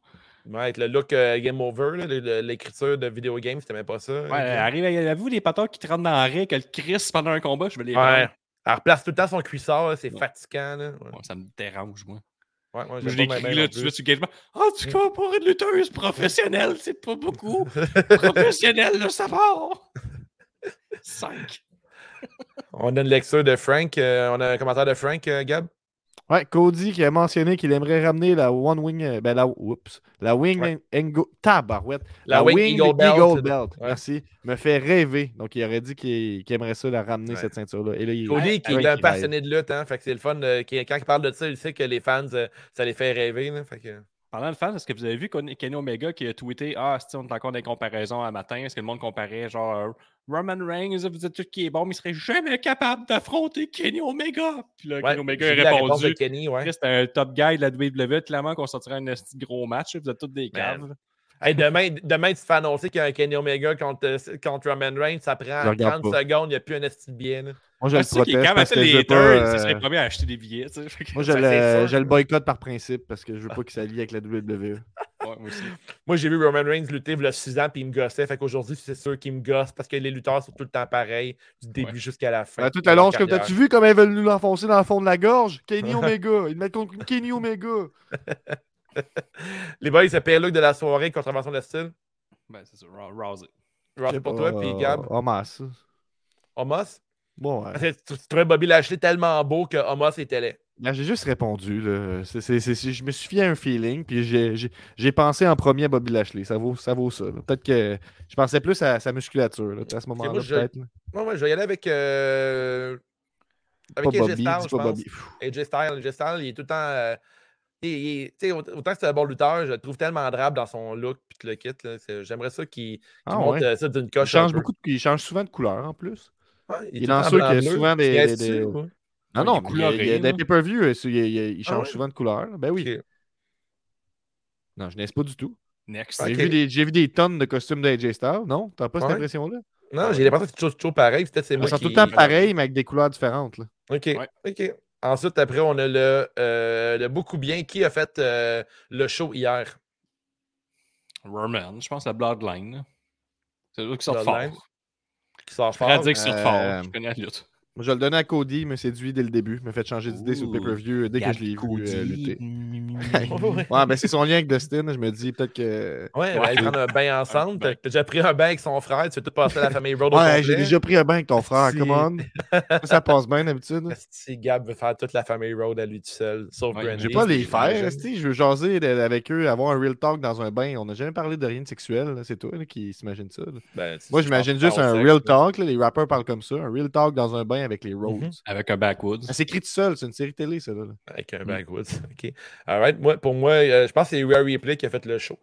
Ouais, avec le look euh, Game Over, le- le- l'écriture de vidéo game, c'était même pas ça. Ouais, Ok. arrive, avez-vous des patins qui te rentrent dans la raie, que le Chris pendant un combat, je vais les Ouais. Elle replace tout le temps son cuissard, c'est Ouais. fatigant. Là. Ouais. Ouais, ça me dérange, moi. Ouais, Moi, je l'écris là, non tu veux sur Gagement. Ah, tu comprends pour une lutteuse professionnelle, c'est pas beaucoup. Professionnelle, ça part. 5. On a une lecture de Frank. euh, on a un commentaire de Frank, euh, Gab? Ouais, Cody qui a mentionné qu'il aimerait ramener la One Wing. euh, Ben, la, la Wing Ouais. Engo- Tabarouette. La, Wing Eagle Belt. Belt, Ouais. Merci. Me fait rêver. Donc, il aurait dit qu'il aimerait ça la ramener, Ouais. cette ceinture-là. Et là, il Cody, qui est un passionné de lutte, hein, fait que c'est le fun. euh, qui- quand il parle de ça, il sait que les fans, euh, ça les fait rêver. Là, fait que... Parlant de fans, est-ce que vous avez vu Kenny Omega qui a tweeté Ah, si on est encore dans les comparaisons à matin, est-ce que le monde comparait genre euh, Roman Reigns, vous êtes tout qui est bon, mais il serait jamais capable d'affronter Kenny Omega. Puis là, Ouais, Kenny Omega a répondu Kenny, ouais. C'était un top guy de la WWE, clairement qu'on sortirait un gros match, vous êtes tous des caves. Hey, demain, demain, tu te fais annoncer qu'il y a un Kenny Omega contre, euh, contre Roman Reigns, ça prend Je regarde 30 pas. secondes, il n'y a plus un esti de bien. Moi, je Ah, le est proteste parce que je veux pas, euh, à acheter des billets. tu sais. Moi, je Ça, le, je boycotte par principe parce que je veux pas qu'il s'allie avec la WWE. Ouais, moi j'ai vu Roman Reigns lutter il y a 6 ans, puis il me gossait. Fait qu'aujourd'hui, c'est sûr qu'il me gosse parce que les lutteurs sont tout le temps pareils, du début Ouais. jusqu'à la fin. Ben, tout à l'heure, comme t'as-tu vu comme ils veulent nous l'enfoncer dans le fond de la gorge? Kenny Omega. Ils mettent contre Kenny Omega. Les boys, c'est pire look de la soirée, contravention de style. Ben, c'est ça, Rou- Rousey. Ross Je sais pour toi, puis euh, Gab. Homos. ça. Homos? Bon, ouais. Tu, trouvais Bobby Lashley tellement beau que Homos était laid. Ben, j'ai juste répondu. Là. C'est- c'est- c'est- je me suis fié à un feeling, puis j'ai- j'ai j'ai pensé en premier à Bobby Lashley. Ça vaut ça. Vaut ça. Peut-être que je pensais plus à sa musculature là, à ce moment-là. je-. Ouais, ouais, je vais y aller avec. euh, Avec Pas AJ Bobby, Styles, dis je pas pense. Bobby. Pff, AJ Styles, AJ Styles, il est tout le temps. euh, il- il- tu sais, aut- autant que c'est un bon lutteur, je le trouve tellement drabe dans son look puis le kit. J'aimerais ça qu'il Ah, monte ouais. euh, ça d'une Il coche. un change, beaucoup de- il change souvent de couleur en plus. Ouais, il est dans ceux qui souvent des- des- des- Non, il non, il y a- il y a coloré, des pay-per-view, euh, il, il- il Ah change ouais? souvent de couleur. Ben oui. Non, je n'ai pas du tout. Next. J'ai vu, des- j'ai vu des tonnes de costumes d'AJ Styles. Non? T'as pas cette Ouais. impression-là? Non, j'ai l'impression que c'est toujours, toujours pareil. Peut-être c'est Ils moi sont qui... tout le temps pareils, mais avec des couleurs différentes. là. OK. Ouais. OK. Ensuite, après, on a le, euh, le beaucoup bien qui a fait euh, le show hier. Roman, je pense à Bloodline. C'est eux qui sortent Bloodline? fort. Qui sort Je fort? sortent Euh, fort. Je connais la lutte. Moi, je le donner à Cody, il m'a séduit dès le début. Il m'a fait changer d'idée sur le pay-per-view dès que je l'ai vu Cody. euh, lutter. Ouais. Ben c'est son lien avec Dustin. Je me dis peut-être que. Ouais, Ouais. ils prennent un bain ensemble. T'as déjà pris un bain avec son frère. Tu fais tout passer la famille Road Ouais, j'ai déjà pris un bain avec ton frère. Come on. Ça, passe bien d'habitude. Si Gab veut faire toute la famille Road à lui tout seul, sauf Ouais, vais pas les faire. Je veux jaser avec eux, avoir un real talk dans un bain. On n'a jamais parlé de rien de sexuel. C'est toi là, qui s'imagine ça. Ben, Moi, j'imagine juste un real talk. là. Les rappers parlent comme ça. Un real talk dans un bain avec les Rhodes. Mhm. Avec un backwoods. Ça s'écrit tout seul. C'est une série télé, ça. Là. Avec Mm. un backwoods. OK. All right. Moi, pour moi, euh, je pense que c'est Rhea Ripley qui a fait le show.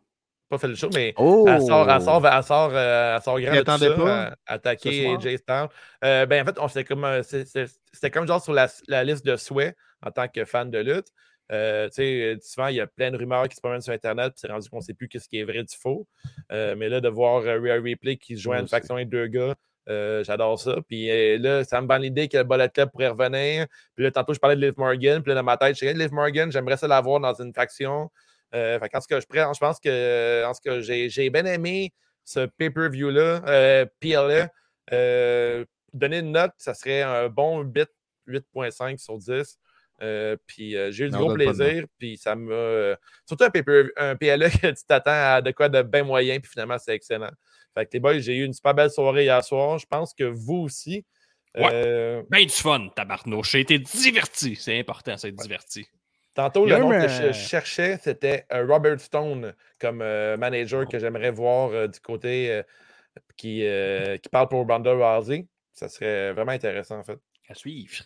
Pas fait le show, mais Oh! elle sort, elle sort, elle sort, euh, elle sort grand de tout ça, pas, à- attaquer? AJ Styles. Euh, ben, en fait, on c'était comme, euh, c'était comme genre sur la, la liste de souhaits en tant que fan de lutte. Euh, tu sais, souvent, il y a plein de rumeurs qui se promènent sur Internet, puis c'est rendu qu'on ne sait plus ce qui est vrai du faux. Euh, mais là, de voir euh, Rhea Ripley qui se joint à une faction avec deux gars, euh, j'adore ça. Puis euh, là, ça me vend l'idée que le Bullet Club pourrait revenir. Puis là, tantôt, je parlais de Liv Morgan. Puis là, dans ma tête, je disais, Liv Morgan, j'aimerais ça l'avoir dans une faction. Euh, fait qu'en ce que je prends, je pense que, en ce que j'ai, bien aimé ce pay-per-view-là, euh, PLA. Donner une note, ça serait un bon 8, 8.5 sur 10. Euh, puis euh, j'ai eu du Non, gros plaisir. Puis ça euh, surtout un, un PLA que tu t'attends à de quoi de bien moyen. Puis finalement, c'est excellent. Fait que les boys, j'ai eu une super belle soirée hier soir. Je pense que vous aussi. Ouais. Euh, Ben du fun, tabarnouche. J'ai été diverti. C'est important, c'est diverti. Tantôt, le nom que je euh, cherchais, c'était euh, Robert Stone comme euh, manager que j'aimerais voir euh, du côté euh, qui, euh, qui parle pour Ronda Rousey. Ça serait vraiment intéressant, en fait. À suivre.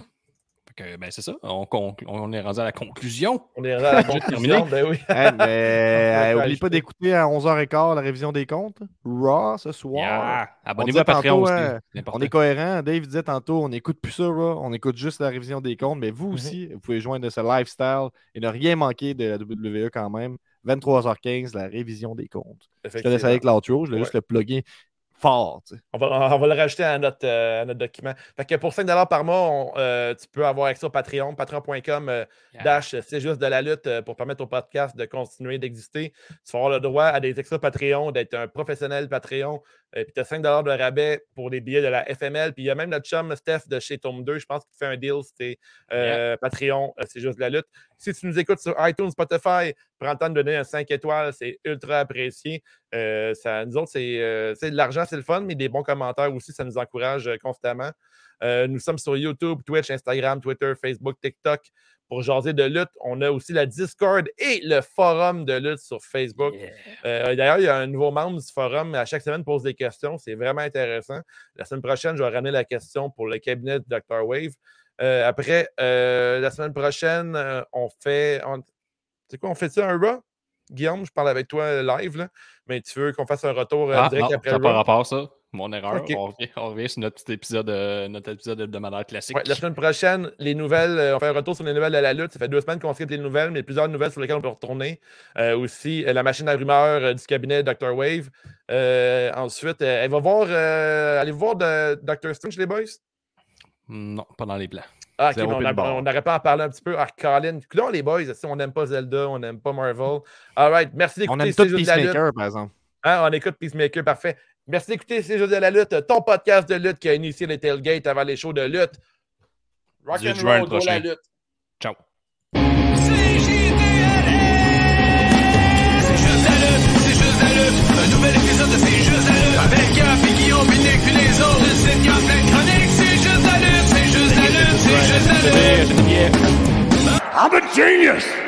Fait que, ben c'est ça. On, on est rendu à la conclusion. On est rendu à la conclusion. terminé. Ben oui. Hey, mais Ouais, euh, pas d'écouter à 11h15 la révision des comptes. Raw ce soir. Yeah. Abonnez-vous à Patreon tantôt, aussi. hein. On est cohérent. Dave disait tantôt, on n'écoute plus ça, Raw. on écoute juste la révision des comptes. Mais vous aussi, vous pouvez joindre ce lifestyle et ne rien manquer de la WWE quand même. 23h15, la révision des comptes. Je te laisse avec l'outro, je vais Ouais. juste le plugger fort. tu sais. On va, on va le rajouter à notre, euh, à notre document. Fait que pour 5 par mois, on, euh, tu peux avoir accès au Patreon, patreon.com euh, Yeah. dash c'est juste de la lutte euh, pour permettre au podcast de continuer d'exister. Tu vas avoir le droit à des extras Patreon, d'être un professionnel Patreon. Euh, puis tu as 5 de rabais pour des billets de la FML. Puis il y a même notre chum Steph de chez Tome 2, je pense qu'il fait un deal, c'était euh, Patreon, euh, c'est juste de la lutte. Si tu nous écoutes sur iTunes, Spotify, prends le temps de donner un 5 étoiles, c'est ultra apprécié. Euh, ça, nous autres, c'est c'est de l'argent, c'est le fun, mais des bons commentaires aussi, ça nous encourage constamment. Nous sommes sur YouTube, Twitch, Instagram, Twitter, Facebook, TikTok pour jaser de lutte. On a aussi la Discord et le forum de lutte sur Facebook. Yeah. Euh, D'ailleurs, il y a un nouveau membre du forum. À chaque semaine, pose des questions. C'est vraiment intéressant. La semaine prochaine, je vais ramener la question pour le cabinet de Dr. Wave. Euh, après, euh, la semaine prochaine, euh, on fait. on- C'est quoi, on fait ça un Raw? Guillaume, je parle avec toi live, là, mais tu veux qu'on fasse un retour euh, Ah, direct non, après ça n'a pas rapport, ça. Mon erreur. Ok. On, revient, on revient sur notre petit épisode, euh, notre épisode hebdomadaire classique. Ouais, la semaine prochaine, les nouvelles, euh, on fait un retour sur les nouvelles de la lutte. Ça fait deux semaines qu'on skip les nouvelles, mais plusieurs nouvelles sur lesquelles on peut retourner. Euh, aussi, euh, la machine à rumeurs euh, du cabinet Dr. Wave. Euh, ensuite, euh, elle va voir. euh, allez voir de Dr. Strange, les boys? Non, pas dans les plans. Ah, ok, on a- on n'aurait pas à en parler un petit peu. Ah, Colin. Coudonc, les boys, si on n'aime pas Zelda, on n'aime pas Marvel. All right, merci On d'écouter aime C'est tout. Peacemaker, par exemple. Hein, on écoute Peacemaker, parfait. Merci d'écouter C'est juste de la lutte, ton podcast de lutte qui a initié les tailgates avant les shows de lutte. Rock 18 and roll, la lutte. Ciao. C'est juste la lutte, c'est juste la lutte. Un nouvel épisode de C'est juste la lutte. Avec Gap et Guillaume, puis Nick, puis les autres. Le site, y a plein de chroniques. C'est juste la lutte, c'est juste la lutte, c'est juste la lutte. Yeah. I'm a genius!